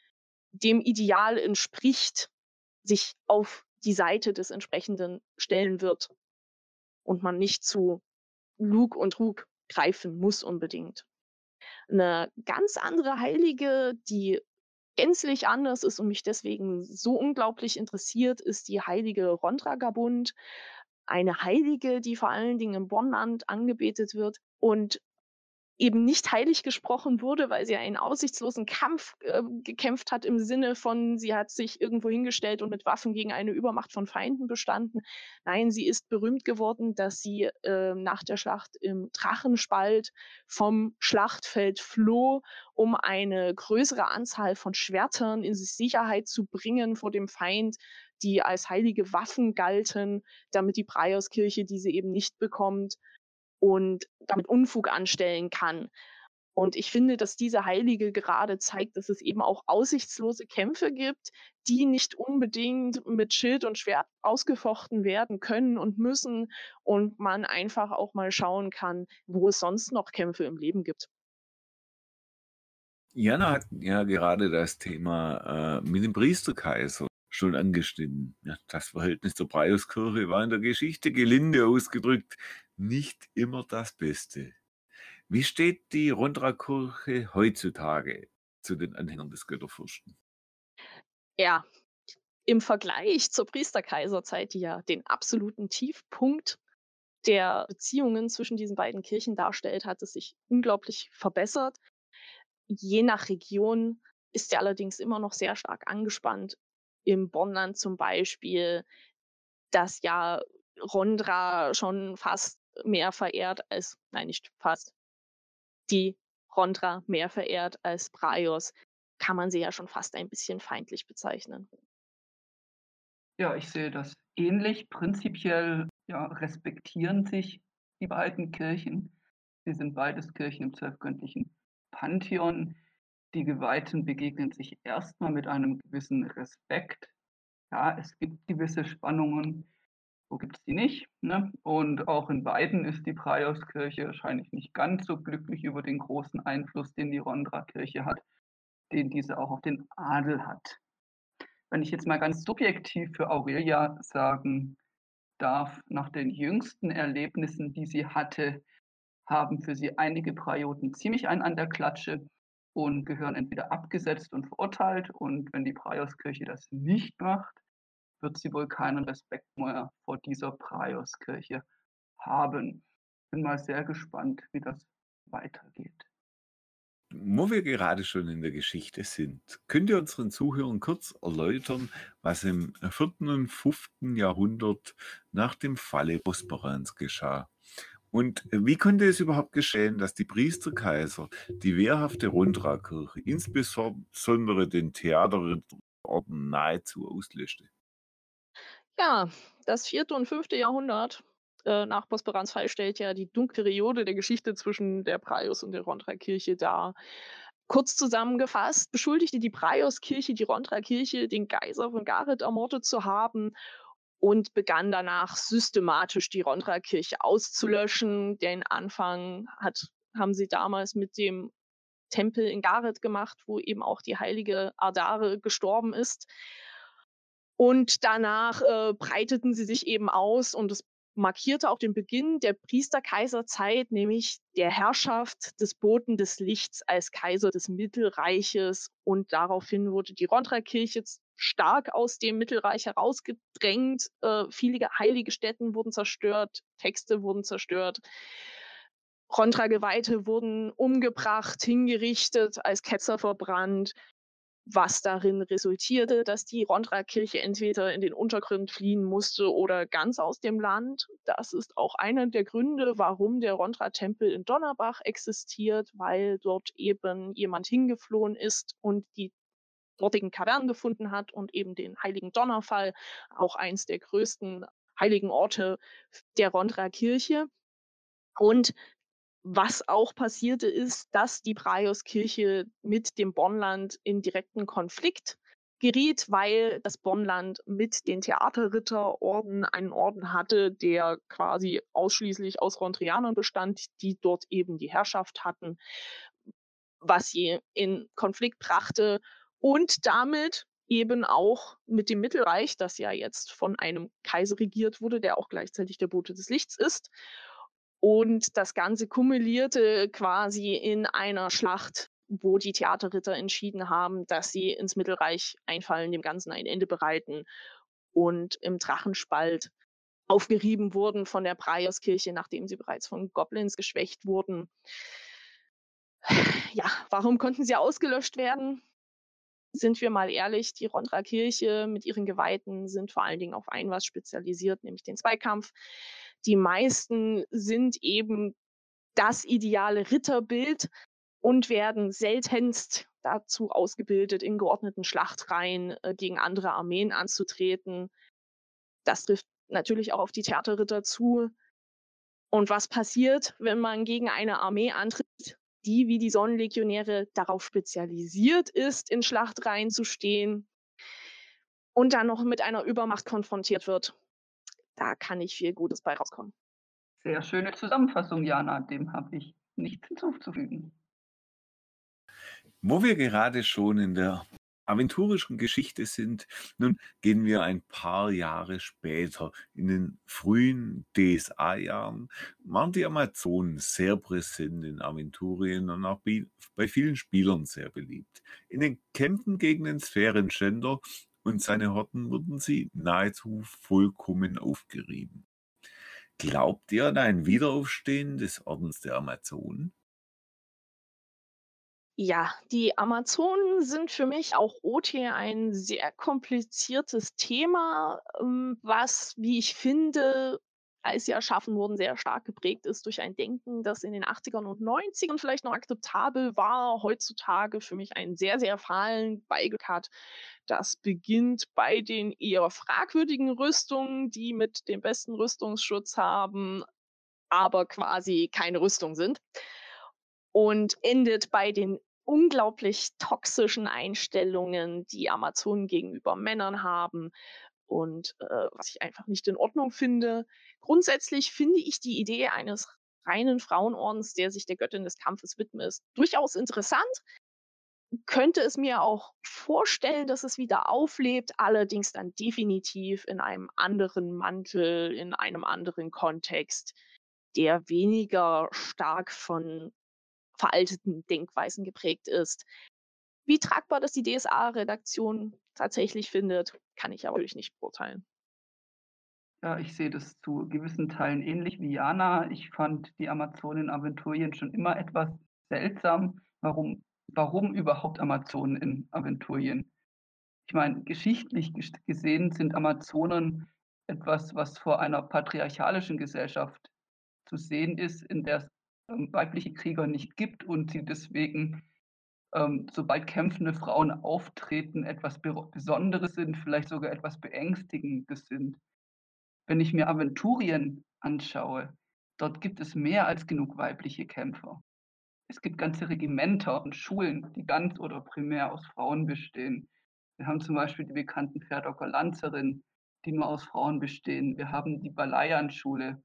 dem Ideal entspricht, sich auf die Seite des entsprechenden stellen wird und man nicht zu Lug und Rug greifen muss unbedingt. Eine ganz andere Heilige, die gänzlich anders ist und mich deswegen so unglaublich interessiert, ist die heilige Rondragabund. Eine Heilige, die vor allen Dingen im Bonnland angebetet wird und eben nicht heilig gesprochen wurde, weil sie einen aussichtslosen Kampf äh, gekämpft hat im Sinne von, sie hat sich irgendwo hingestellt und mit Waffen gegen eine Übermacht von Feinden bestanden. Nein, sie ist berühmt geworden, dass sie äh, nach der Schlacht im Drachenspalt vom Schlachtfeld floh, um eine größere Anzahl von Schwertern in Sicherheit zu bringen vor dem Feind, die als heilige Waffen galten, damit die Breierskirche diese eben nicht bekommt und damit Unfug anstellen kann. Und ich finde, dass diese Heilige gerade zeigt, dass es eben auch aussichtslose Kämpfe gibt, die nicht unbedingt mit Schild und Schwert ausgefochten werden können und müssen und man einfach auch mal schauen kann, wo es sonst noch Kämpfe im Leben gibt. Jana hat ja gerade das Thema äh, mit dem Priesterkaiser schon angeschnitten. Ja, das Verhältnis zur Breiuskirche war in der Geschichte gelinde ausgedrückt nicht immer das Beste. Wie steht die Rondra-Kirche heutzutage zu den Anhängern des Götterfürsten? Ja, im Vergleich zur Priesterkaiserzeit, die ja den absoluten Tiefpunkt der Beziehungen zwischen diesen beiden Kirchen darstellt, hat es sich unglaublich verbessert. Je nach Region ist er allerdings immer noch sehr stark angespannt. Im Bonland zum Beispiel, das ja Rondra schon fast mehr verehrt als, nein, nicht fast, die Rondra mehr verehrt als Braios, kann man sie ja schon fast ein bisschen feindlich bezeichnen. Ja, ich sehe das ähnlich. Prinzipiell ja, respektieren sich die beiden Kirchen. Sie sind beides Kirchen im zwölfgöttlichen Pantheon. Die Geweihten begegnen sich erstmal mit einem gewissen Respekt. Ja, es gibt gewisse Spannungen, wo gibt es die nicht. Ne? Und auch in beiden ist die Praios-Kirche wahrscheinlich nicht ganz so glücklich über den großen Einfluss, den die Rondra-Kirche hat, den diese auch auf den Adel hat. Wenn ich jetzt mal ganz subjektiv für Aurelia sagen darf, nach den jüngsten Erlebnissen, die sie hatte, haben für sie einige Praioten ziemlich einen an der Klatsche und gehören entweder abgesetzt und verurteilt. Und wenn die Praioskirche das nicht macht, wird sie wohl keinen Respekt mehr vor dieser Praioskirche haben. Bin mal sehr gespannt, wie das weitergeht. Wo wir gerade schon in der Geschichte sind, könnt ihr unseren Zuhörern kurz erläutern, was im 4. und 5. Jahrhundert nach dem Falle Bosporans geschah? Und wie konnte es überhaupt geschehen, dass die Priesterkaiser die wehrhafte Rundrakirche, insbesondere den Theaterorden, nahezu auslöschte? Ja, das vierte und fünfte Jahrhundert äh, nach Bosporans Fall stellt ja die dunkle Periode der Geschichte zwischen der Praios und der Rondra-Kirche dar. Kurz zusammengefasst beschuldigte die Praios-Kirche die Rondra-Kirche, den Kaiser von Gareth ermordet zu haben und begann danach systematisch die Rondra-Kirche auszulöschen. Den Anfang hat, haben sie damals mit dem Tempel in Gareth gemacht, wo eben auch die heilige Ardare gestorben ist. Und danach äh, breiteten sie sich eben aus und es markierte auch den Beginn der Priesterkaiserzeit, nämlich der Herrschaft des Boten des Lichts als Kaiser des Mittelreiches. Und daraufhin wurde die Rondra-Kirche stark aus dem Mittelreich herausgedrängt. Äh, viele heilige Stätten wurden zerstört, Texte wurden zerstört. Rondra-Geweihte wurden umgebracht, hingerichtet, als Ketzer verbrannt was darin resultierte, dass die Rondra-Kirche entweder in den Untergrund fliehen musste oder ganz aus dem Land. Das ist auch einer der Gründe, warum der Rondra-Tempel in Donnerbach existiert, weil dort eben jemand hingeflohen ist und die dortigen Kavernen gefunden hat und eben den heiligen Donnerfall, auch eins der größten heiligen Orte der Rondra-Kirche. Und was auch passierte, ist, dass die Braios-Kirche mit dem Bonnland in direkten Konflikt geriet, weil das Bonnland mit den Theaterritterorden einen Orden hatte, der quasi ausschließlich aus Rondrianern bestand, die dort eben die Herrschaft hatten, was sie in Konflikt brachte und damit eben auch mit dem Mittelreich, das ja jetzt von einem Kaiser regiert wurde, der auch gleichzeitig der Bote des Lichts ist. Und das Ganze kumulierte quasi in einer Schlacht, wo die Theaterritter entschieden haben, dass sie ins Mittelreich einfallen, dem Ganzen ein Ende bereiten und im Drachenspalt aufgerieben wurden von der Breierskirche, nachdem sie bereits von Goblins geschwächt wurden. Ja, warum konnten sie ausgelöscht werden? Sind wir mal ehrlich, die Rondra Kirche mit ihren Geweihten sind vor allen Dingen auf ein was spezialisiert, nämlich den Zweikampf. Die meisten sind eben das ideale Ritterbild und werden seltenst dazu ausgebildet, in geordneten Schlachtreihen äh, gegen andere Armeen anzutreten. Das trifft natürlich auch auf die Theaterritter zu. Und was passiert, wenn man gegen eine Armee antritt, die wie die Sonnenlegionäre darauf spezialisiert ist, in Schlachtreihen zu stehen und dann noch mit einer Übermacht konfrontiert wird? Da kann nicht viel Gutes bei rauskommen. Sehr schöne Zusammenfassung, Jana. Dem habe ich nichts hinzuzufügen. Wo wir gerade schon in der aventurischen Geschichte sind, nun gehen wir ein paar Jahre später. In den frühen DSA-Jahren waren die Amazonen sehr präsent in Aventurien und auch bei vielen Spielern sehr beliebt. In den Kämpfen gegen den Sphärenschänder und seine Horten wurden sie nahezu vollkommen aufgerieben. Glaubt ihr an ein Wiederaufstehen des Ordens der Amazonen? Ja, die Amazonen sind für mich auch OT ein sehr kompliziertes Thema, ähm, was, wie ich finde, als sie erschaffen wurden, sehr stark geprägt ist durch ein Denken, das in den 80ern und 90ern vielleicht noch akzeptabel war, heutzutage für mich einen sehr, sehr fahlen Beigeschmack hat. Das beginnt bei den eher fragwürdigen Rüstungen, die mit dem besten Rüstungsschutz haben, aber quasi keine Rüstung sind. Und endet bei den unglaublich toxischen Einstellungen, die Amazonen gegenüber Männern haben und äh, was ich einfach nicht in Ordnung finde. Grundsätzlich finde ich die Idee eines reinen Frauenordens, der sich der Göttin des Kampfes widmet, durchaus interessant. Könnte es mir auch vorstellen, dass es wieder auflebt, allerdings dann definitiv in einem anderen Mantel, in einem anderen Kontext, der weniger stark von veralteten Denkweisen geprägt ist. Wie tragbar das die DSA-Redaktion tatsächlich findet, kann ich aber natürlich nicht beurteilen. Ja, ich sehe das zu gewissen Teilen ähnlich wie Jana. Ich fand die Amazonen-Aventurien schon immer etwas seltsam. Warum, warum überhaupt Amazonen in Aventurien? Ich meine, geschichtlich gesehen sind Amazonen etwas, was vor einer patriarchalischen Gesellschaft zu sehen ist, in der es ähm, weibliche Krieger nicht gibt und sie deswegen, ähm, sobald kämpfende Frauen auftreten, etwas Besonderes sind, vielleicht sogar etwas Beängstigendes sind. Wenn ich mir Aventurien anschaue, dort gibt es mehr als genug weibliche Kämpfer. Es gibt ganze Regimenter und Schulen, die ganz oder primär aus Frauen bestehen. Wir haben zum Beispiel die bekannten Pferdocker Lanzerinnen, die nur aus Frauen bestehen. Wir haben die Balayan-Schule,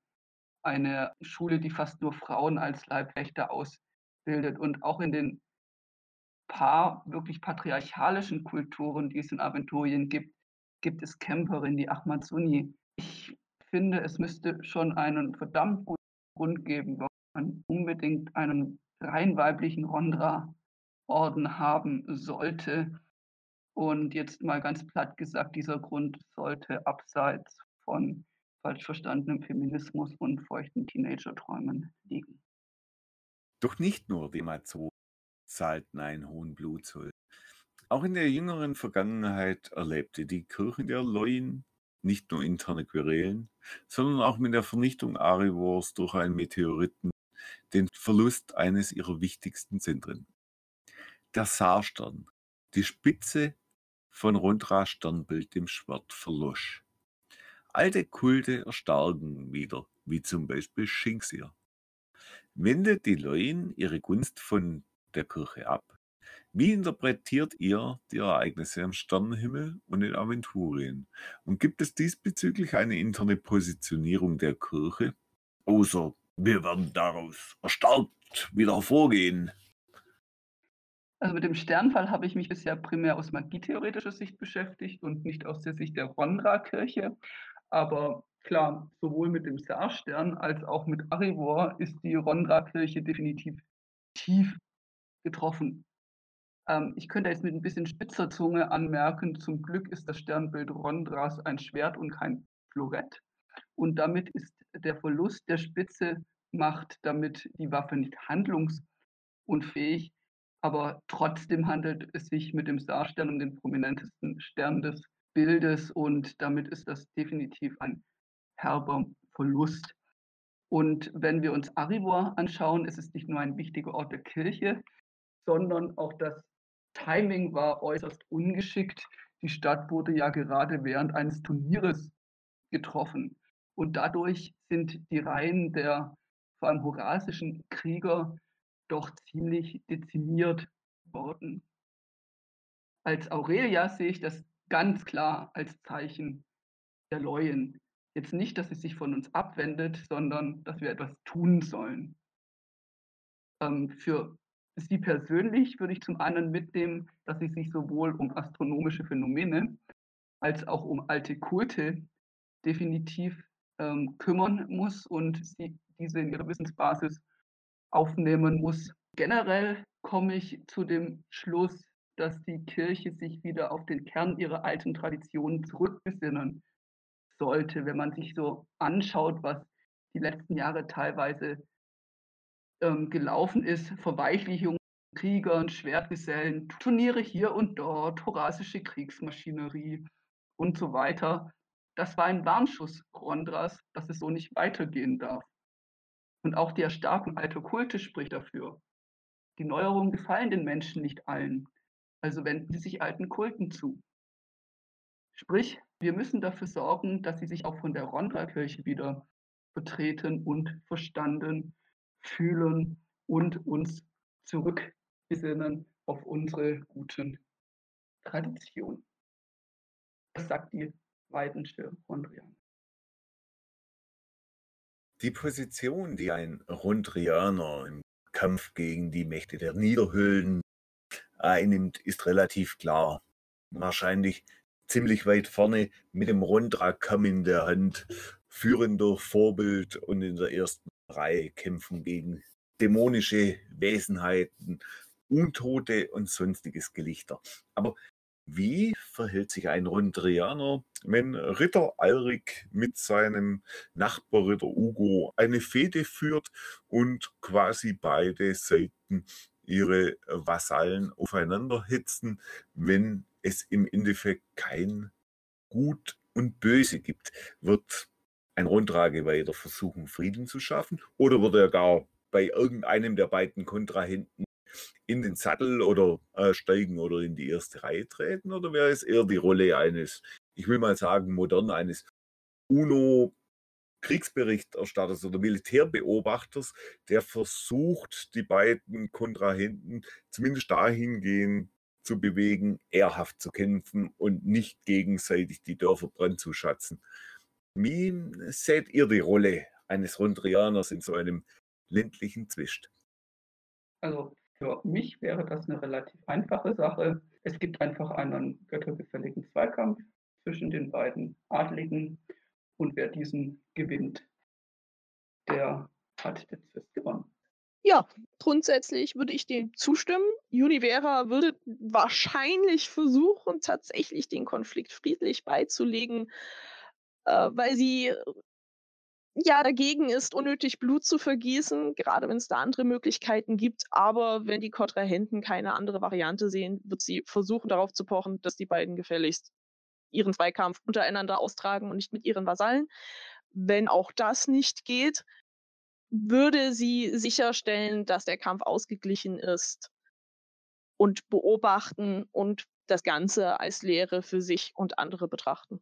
eine Schule, die fast nur Frauen als Leibwächter ausbildet. Und auch in den paar wirklich patriarchalischen Kulturen, die es in Aventurien gibt, gibt es Camperinnen, die Ahmad-Sunni. Ich finde, es müsste schon einen verdammt guten Grund geben, warum man unbedingt einen rein weiblichen Rondra-Orden haben sollte. Und jetzt mal ganz platt gesagt, dieser Grund sollte abseits von falsch verstandenem Feminismus und feuchten Teenager-Träumen liegen. Doch nicht nur die Amazonen zahlten einen hohen Blutzoll. Auch in der jüngeren Vergangenheit erlebte die Kirche der Loin nicht nur interne Querelen, sondern auch mit der Vernichtung Arivors durch einen Meteoriten den Verlust eines ihrer wichtigsten Zentren. Der Saarstern, die Spitze von Rondra Sternbild dem Schwert verlosch. Alte Kulte erstarken wieder, wie zum Beispiel Shinxia. Wendet die Leuen ihre Gunst von der Kirche ab? Wie interpretiert ihr die Ereignisse am Sternenhimmel und in Aventurien? Und gibt es diesbezüglich eine interne Positionierung der Kirche? Außer wir werden daraus erstarkt wieder hervorgehen. Also mit dem Sternfall habe ich mich bisher primär aus magietheoretischer Sicht beschäftigt und nicht aus der Sicht der Ronra-Kirche. Aber klar, sowohl mit dem Saarstern als auch mit Arivor ist die Rondra-Kirche definitiv tief getroffen. Ähm, ich könnte jetzt mit ein bisschen spitzer Zunge anmerken, zum Glück ist das Sternbild Rondras ein Schwert und kein Florett. Und damit ist der Verlust der Spitze macht damit die Waffe nicht handlungsunfähig, aber trotzdem handelt es sich mit dem Saarstern um den prominentesten Stern des Bildes und damit ist das definitiv ein herber Verlust. Und wenn wir uns Arivor anschauen, ist es nicht nur ein wichtiger Ort der Kirche, sondern auch das Timing war äußerst ungeschickt. Die Stadt wurde ja gerade während eines Turnieres getroffen. Und dadurch sind die Reihen der vor allem horasischen Krieger doch ziemlich dezimiert worden. Als Aurelia sehe ich das ganz klar als Zeichen der Leuen. Jetzt nicht, dass sie sich von uns abwendet, sondern dass wir etwas tun sollen. Ähm, für sie persönlich würde ich zum einen mitnehmen, dass sie sich sowohl um astronomische Phänomene als auch um alte Kulte definitiv ähm, kümmern muss und sie diese in ihre Wissensbasis aufnehmen muss. Generell komme ich zu dem Schluss, dass die Kirche sich wieder auf den Kern ihrer alten Traditionen zurückbesinnen sollte, wenn man sich so anschaut, was die letzten Jahre teilweise ähm, gelaufen ist, Verweichlichung Kriegern, Schwertgesellen, Turniere hier und dort, thorasische Kriegsmaschinerie und so weiter. Das war ein Warnschuss Rondras, dass es so nicht weitergehen darf. Und auch die Erstarkung alter Kulte spricht dafür. Die Neuerungen gefallen den Menschen nicht allen, also wenden sie sich alten Kulten zu. Sprich, wir müssen dafür sorgen, dass sie sich auch von der Rondra-Kirche wieder vertreten und verstanden fühlen und uns zurückbesinnen auf unsere guten Traditionen. Das sagt die Weidensche Rondrian. Die Position, die ein Rondrianer im Kampf gegen die Mächte der Niederhöhlen einnimmt, ist relativ klar. Wahrscheinlich ziemlich weit vorne mit dem Rondra-Kamm in der Hand, führender Vorbild und in der ersten kämpfen gegen dämonische Wesenheiten, Untote und sonstiges Gelichter. Aber wie verhält sich ein Rondrianer, wenn Ritter Alrik mit seinem Nachbarritter Ugo eine Fehde führt und quasi beide Seiten ihre Vasallen aufeinander hetzen, wenn es im Endeffekt kein Gut und Böse gibt? Wird ein Rundtrage weiter versuchen, Frieden zu schaffen? Oder wird er gar bei irgendeinem der beiden Kontrahenten in den Sattel oder äh, steigen oder in die erste Reihe treten? Oder wäre es eher die Rolle eines, ich will mal sagen, modern eines UNO Kriegsberichterstatters oder Militärbeobachters, der versucht, die beiden Kontrahenten zumindest dahingehend zu bewegen, ehrhaft zu kämpfen und nicht gegenseitig die Dörfer brandzuschatzen. Wie seht ihr die Rolle eines Rondrianers in so einem ländlichen Zwist? Also für mich wäre das eine relativ einfache Sache. Es gibt einfach einen göttergefälligen Zweikampf zwischen den beiden Adligen und wer diesen gewinnt, der hat den Zwist gewonnen. Ja, grundsätzlich würde ich dem zustimmen. Univera würde wahrscheinlich versuchen, tatsächlich den Konflikt friedlich beizulegen, äh, weil sie ja dagegen ist, unnötig Blut zu vergießen, gerade wenn es da andere Möglichkeiten gibt. Aber wenn die Kontrahenten keine andere Variante sehen, wird sie versuchen, darauf zu pochen, dass die beiden gefälligst ihren Zweikampf untereinander austragen und nicht mit ihren Vasallen. Wenn auch das nicht geht, würde sie sicherstellen, dass der Kampf ausgeglichen ist und beobachten und das Ganze als Lehre für sich und andere betrachten.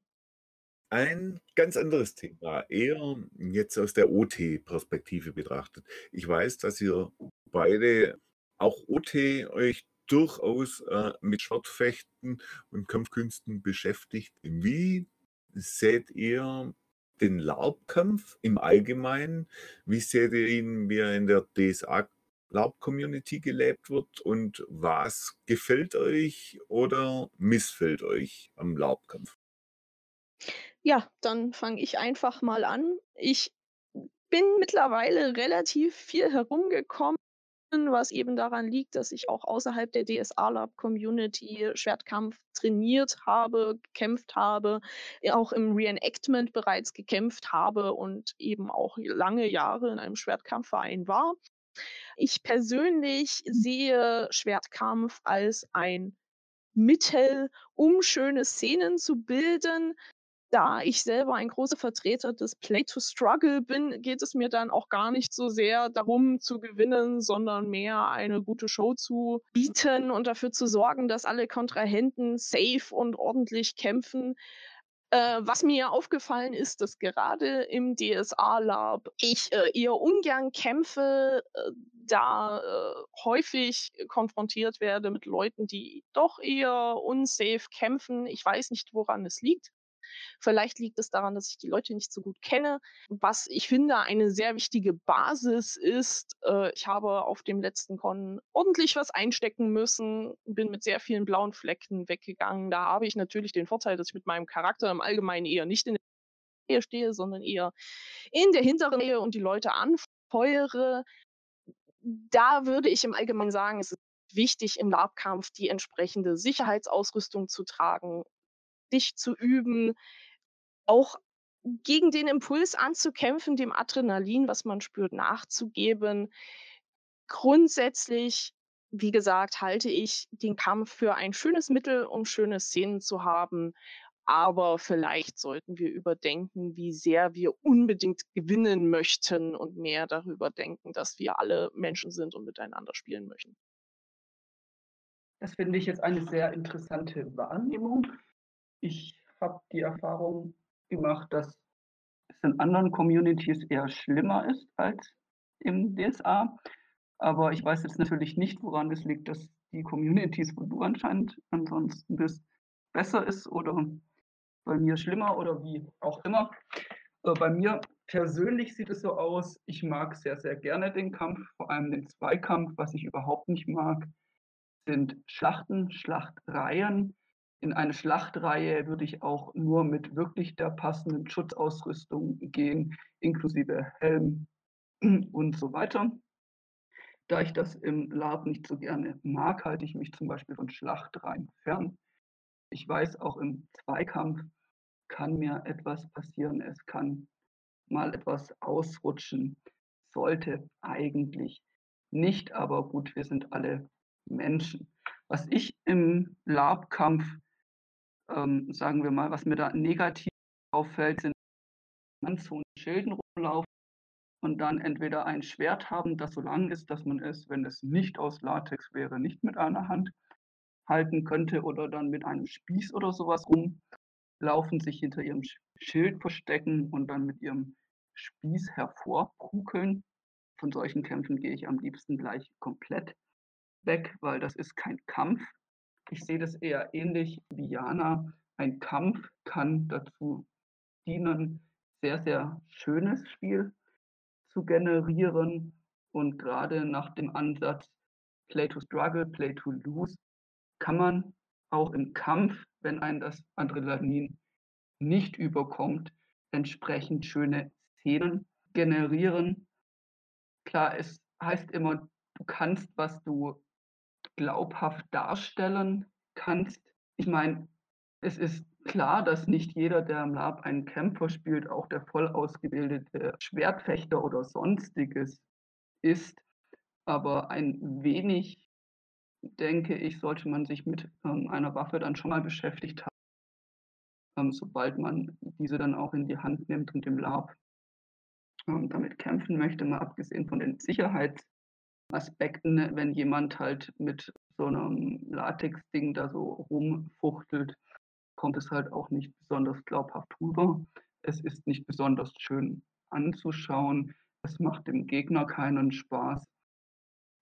Ein ganz anderes Thema, eher jetzt aus der OT-Perspektive betrachtet. Ich weiß, dass ihr beide auch OT euch durchaus äh, mit Schwertfechten und Kampfkünsten beschäftigt. Wie seht ihr den Laubkampf im Allgemeinen? Wie seht ihr ihn, wie er in der DSA Laub-Community gelebt wird? Und was gefällt euch oder missfällt euch am Laubkampf? Ja, dann fange ich einfach mal an. Ich bin mittlerweile relativ viel herumgekommen, was eben daran liegt, dass ich auch außerhalb der DSA Lab Community Schwertkampf trainiert habe, gekämpft habe, auch im Reenactment bereits gekämpft habe und eben auch lange Jahre in einem Schwertkampfverein war. Ich persönlich sehe Schwertkampf als ein Mittel, um schöne Szenen zu bilden, da ich selber ein großer Vertreter des Play to Struggle bin, geht es mir dann auch gar nicht so sehr darum zu gewinnen, sondern mehr eine gute Show zu bieten und dafür zu sorgen, dass alle Kontrahenten safe und ordentlich kämpfen. Äh, was mir aufgefallen ist, dass gerade im DSA-Lab ich äh, eher ungern kämpfe, äh, da äh, häufig konfrontiert werde mit Leuten, die doch eher unsafe kämpfen. Ich weiß nicht, woran es liegt. Vielleicht liegt es daran, dass ich die Leute nicht so gut kenne. Was ich finde eine sehr wichtige Basis ist, äh, ich habe auf dem letzten Con ordentlich was einstecken müssen, bin mit sehr vielen blauen Flecken weggegangen. Da habe ich natürlich den Vorteil, dass ich mit meinem Charakter im Allgemeinen eher nicht in der Nähe stehe, sondern eher in der hinteren Nähe und die Leute anfeuere. Da würde ich im Allgemeinen sagen, es ist wichtig, im Labkampf die entsprechende Sicherheitsausrüstung zu tragen, dich zu üben, auch gegen den Impuls anzukämpfen, dem Adrenalin, was man spürt, nachzugeben. Grundsätzlich wie gesagt, halte ich den Kampf für ein schönes Mittel, um schöne Szenen zu haben. Aber vielleicht sollten wir überdenken, wie sehr wir unbedingt gewinnen möchten und mehr darüber denken, dass wir alle Menschen sind und miteinander spielen möchten. Das finde ich jetzt eine sehr interessante Wahrnehmung. Ich habe die Erfahrung gemacht, dass es in anderen Communities eher schlimmer ist als im DSA. Aber ich weiß jetzt natürlich nicht, woran es liegt, dass die Communities, wo du anscheinend ansonsten bist, besser ist oder bei mir schlimmer oder wie auch immer. Äh, bei mir persönlich sieht es so aus, ich mag sehr, sehr gerne den Kampf, vor allem den Zweikampf. Was ich überhaupt nicht mag, sind Schlachten, Schlachtreihen. In eine Schlachtreihe würde ich auch nur mit wirklich der passenden Schutzausrüstung gehen, inklusive Helm und so weiter. Da ich das im Lab nicht so gerne mag, halte ich mich zum Beispiel von Schlachtreihen fern. Ich weiß, auch im Zweikampf kann mir etwas passieren. Es kann mal etwas ausrutschen. Sollte eigentlich nicht, aber gut, wir sind alle Menschen. Was ich im Labkampf, ähm, sagen wir mal, was mir da negativ auffällt, sind ganz hohen Schilden rumlaufen und dann entweder ein Schwert haben, das so lang ist, dass man es, wenn es nicht aus Latex wäre, nicht mit einer Hand halten könnte oder dann mit einem Spieß oder sowas rumlaufen, sich hinter ihrem Schild verstecken und dann mit ihrem Spieß hervorprukeln. Von solchen Kämpfen gehe ich am liebsten gleich komplett weg, weil das ist kein Kampf. Ich sehe das eher ähnlich wie Jana. Ein Kampf kann dazu dienen, sehr, sehr schönes Spiel zu generieren. Und gerade nach dem Ansatz Play to Struggle, Play to Lose, kann man auch im Kampf, wenn ein das Adrenalin nicht überkommt, entsprechend schöne Szenen generieren. Klar, es heißt immer, du kannst, was du glaubhaft darstellen kannst. Ich meine, es ist klar, dass nicht jeder, der im Lab einen Kämpfer spielt, auch der voll ausgebildete Schwertfechter oder sonstiges ist. Aber ein wenig denke ich, sollte man sich mit ähm, einer Waffe dann schon mal beschäftigt haben, ähm, sobald man diese dann auch in die Hand nimmt und im Lab ähm, damit kämpfen möchte, mal abgesehen von den Sicherheitsaspekten, wenn jemand halt mit so einem Latex-Ding da so rumfuchtelt, kommt es halt auch nicht besonders glaubhaft rüber. Es ist nicht besonders schön anzuschauen. Es macht dem Gegner keinen Spaß.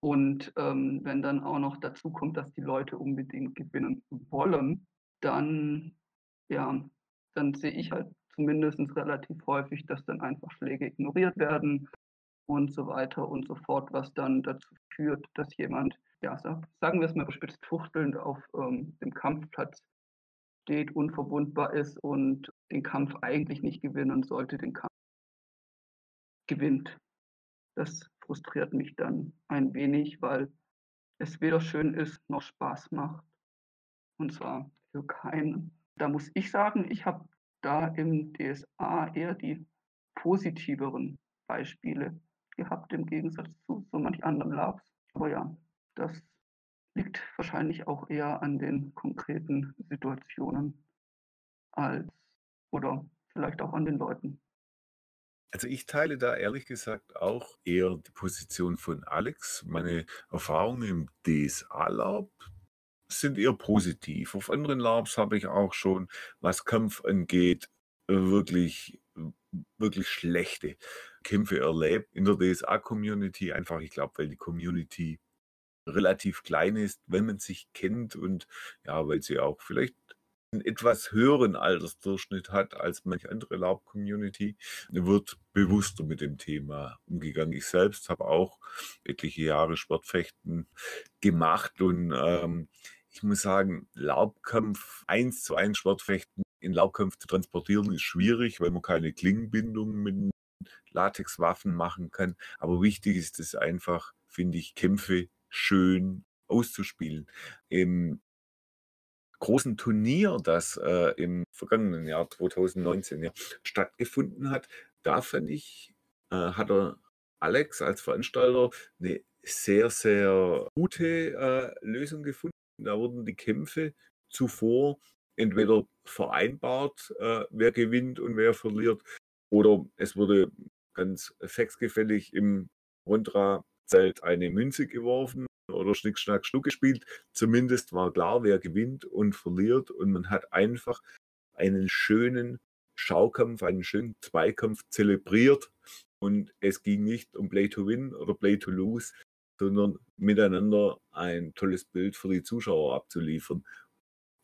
Und ähm, wenn dann auch noch dazu kommt, dass die Leute unbedingt gewinnen wollen, dann, ja, dann sehe ich halt zumindest relativ häufig, dass dann einfach Schläge ignoriert werden und so weiter und so fort, was dann dazu führt, dass jemand, ja, sagen wir es mal bespitzt, fuchtelnd auf ähm, dem Kampfplatz steht, unverwundbar ist und den Kampf eigentlich nicht gewinnen sollte, den Kampf gewinnt. Das frustriert mich dann ein wenig, weil es weder schön ist noch Spaß macht. Und zwar für keinen. Da muss ich sagen, ich habe da im DSA eher die positiveren Beispiele gehabt im Gegensatz zu so manch anderen Labs. Aber ja, das liegt wahrscheinlich auch eher an den konkreten Situationen als oder vielleicht auch an den Leuten. Also ich teile da ehrlich gesagt auch eher die Position von Alex. Meine Erfahrungen im DSA-Lab sind eher positiv. Auf anderen Labs habe ich auch schon, was Kampf angeht, wirklich, wirklich schlechte Kämpfe erlebt in der DSA-Community. Einfach, ich glaube, weil die Community relativ klein ist, wenn man sich kennt und ja, weil sie auch vielleicht einen etwas höheren Altersdurchschnitt hat als manche andere Laub-Community, wird bewusster mit dem Thema umgegangen. Ich selbst habe auch etliche Jahre Sportfechten gemacht und ähm, ich muss sagen, Laubkampf, eins zu eins Sportfechten in Laubkampf zu transportieren, ist schwierig, weil man keine Klingenbindung mit Latexwaffen machen kann. Aber wichtig ist es einfach, finde ich, Kämpfe schön auszuspielen. Im großen Turnier, das äh, im vergangenen Jahr 2019 ja, stattgefunden hat, da fand ich, äh, hat er Alex als Veranstalter eine sehr, sehr gute äh, Lösung gefunden. Da wurden die Kämpfe zuvor entweder vereinbart, äh, wer gewinnt und wer verliert, oder es wurde ganz sexgefällig im Rondra-Zelt eine Münze geworfen oder Schnick, Schnack, Schnuck gespielt. Zumindest war klar, wer gewinnt und verliert und man hat einfach einen schönen Schaukampf, einen schönen Zweikampf zelebriert und es ging nicht um Play to Win oder Play to Lose, sondern miteinander ein tolles Bild für die Zuschauer abzuliefern,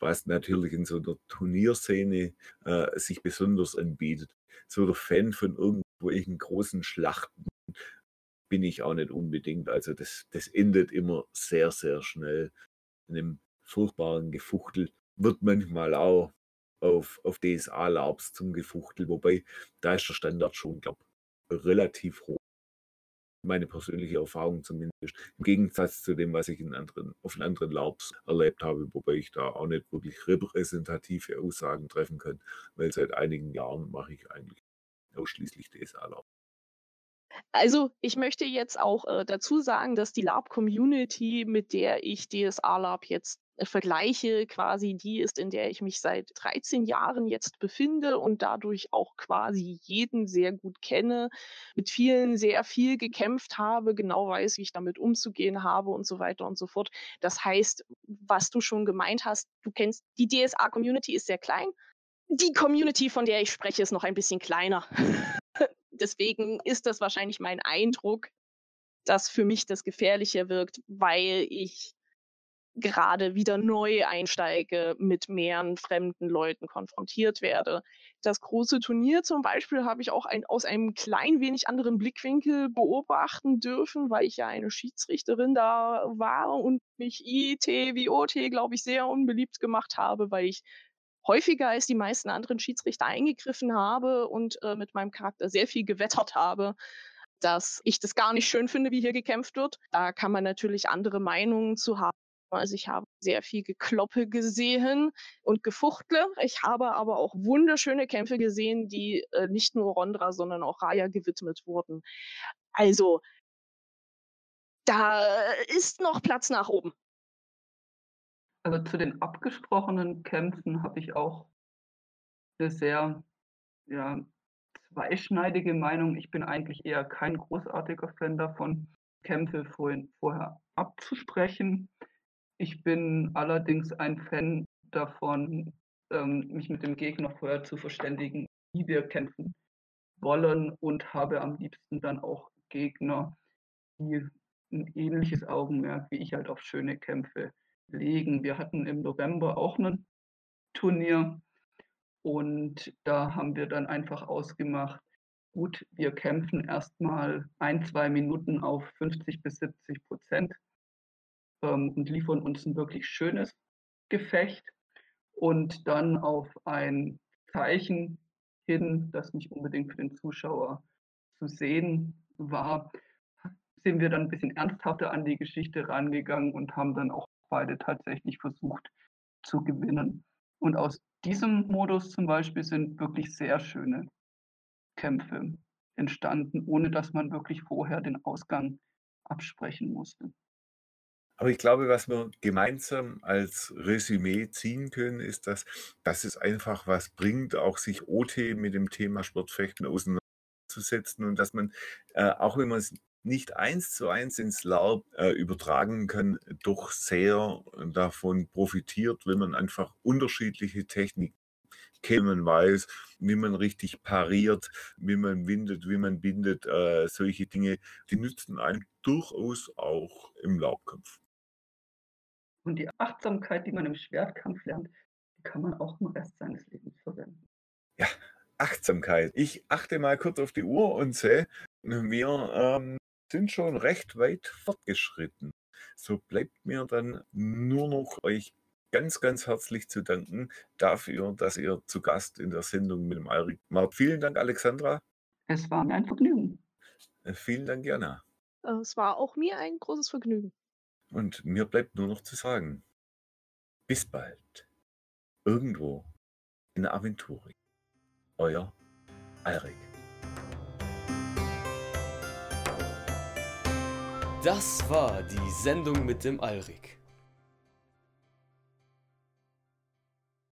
was natürlich in so einer Turnierszene äh, sich besonders anbietet. So der Fan von irgendwelchen großen Schlachten bin ich auch nicht unbedingt. Also das, das endet immer sehr, sehr schnell in einem furchtbaren Gefuchtel. Wird manchmal auch auf, auf DSA-Labs zum Gefuchtel, wobei da ist der Standard schon, glaube relativ hoch. Meine persönliche Erfahrung zumindest. Im Gegensatz zu dem, was ich in anderen, auf anderen Labs erlebt habe, wobei ich da auch nicht wirklich repräsentative Aussagen treffen kann, weil seit einigen Jahren mache ich eigentlich ausschließlich DSA-Labs. Also, ich möchte jetzt auch äh, dazu sagen, dass die Lab-Community, mit der ich DSA Lab jetzt vergleiche, quasi die ist, in der ich mich seit 13 Jahren jetzt befinde und dadurch auch quasi jeden sehr gut kenne, mit vielen sehr viel gekämpft habe, genau weiß, wie ich damit umzugehen habe und so weiter und so fort. Das heißt, was du schon gemeint hast, du kennst die DSA-Community ist sehr klein. Die Community, von der ich spreche, ist noch ein bisschen kleiner. Deswegen ist das wahrscheinlich mein Eindruck, dass für mich das gefährlicher wirkt, weil ich gerade wieder neu einsteige, mit mehreren fremden Leuten konfrontiert werde. Das große Turnier zum Beispiel habe ich auch ein, aus einem klein wenig anderen Blickwinkel beobachten dürfen, weil ich ja eine Schiedsrichterin da war und mich IT wie OT, glaube ich, sehr unbeliebt gemacht habe, weil ich häufiger als die meisten anderen Schiedsrichter eingegriffen habe und äh, mit meinem Charakter sehr viel gewettert habe, dass ich das gar nicht schön finde, wie hier gekämpft wird. Da kann man natürlich andere Meinungen zu haben. Also ich habe sehr viel Gekloppe gesehen und Gefuchtle. Ich habe aber auch wunderschöne Kämpfe gesehen, die äh, nicht nur Rondra, sondern auch Raya gewidmet wurden. Also da ist noch Platz nach oben. Also zu den abgesprochenen Kämpfen habe ich auch eine sehr ja, zweischneidige Meinung. Ich bin eigentlich eher kein großartiger Fan davon, Kämpfe vorhin, vorher abzusprechen. Ich bin allerdings ein Fan davon, ähm, mich mit dem Gegner vorher zu verständigen, wie wir kämpfen wollen und habe am liebsten dann auch Gegner, die ein ähnliches Augenmerk wie ich halt auf schöne Kämpfe legen. Wir hatten im November auch ein Turnier und da haben wir dann einfach ausgemacht, gut, wir kämpfen erstmal ein, zwei Minuten auf 50 bis 70 Prozent ähm, und liefern uns ein wirklich schönes Gefecht und dann auf ein Zeichen hin, das nicht unbedingt für den Zuschauer zu sehen war, sind wir dann ein bisschen ernsthafter an die Geschichte rangegangen und haben dann auch beide tatsächlich versucht zu gewinnen. Und aus diesem Modus zum Beispiel sind wirklich sehr schöne Kämpfe entstanden, ohne dass man wirklich vorher den Ausgang absprechen musste. Aber ich glaube, was wir gemeinsam als Resümee ziehen können, ist, dass, dass es einfach was bringt, auch sich OT mit dem Thema Sportfechten auseinanderzusetzen und dass man, äh, auch wenn man es nicht eins zu eins ins Laub äh, übertragen kann, doch sehr davon profitiert, wenn man einfach unterschiedliche Techniken kennt, man weiß, wie man richtig pariert, wie man windet, wie man bindet, äh, solche Dinge, die nützen einem durchaus auch im Laubkampf. Und die Achtsamkeit, die man im Schwertkampf lernt, die kann man auch im Rest seines Lebens verwenden. Ja, Achtsamkeit. Ich achte mal kurz auf die Uhr und sehe, wir ähm, sind schon recht weit fortgeschritten. So bleibt mir dann nur noch euch ganz, ganz herzlich zu danken dafür, dass ihr zu Gast in der Sendung mit dem Alrik wart. Vielen Dank, Alexandra. Es war mir ein Vergnügen. Äh, vielen Dank, Jana. Äh, es war auch mir ein großes Vergnügen. Und mir bleibt nur noch zu sagen, bis bald. Irgendwo in der Aventurik. Euer Alrik. Das war die Sendung mit dem Alrik.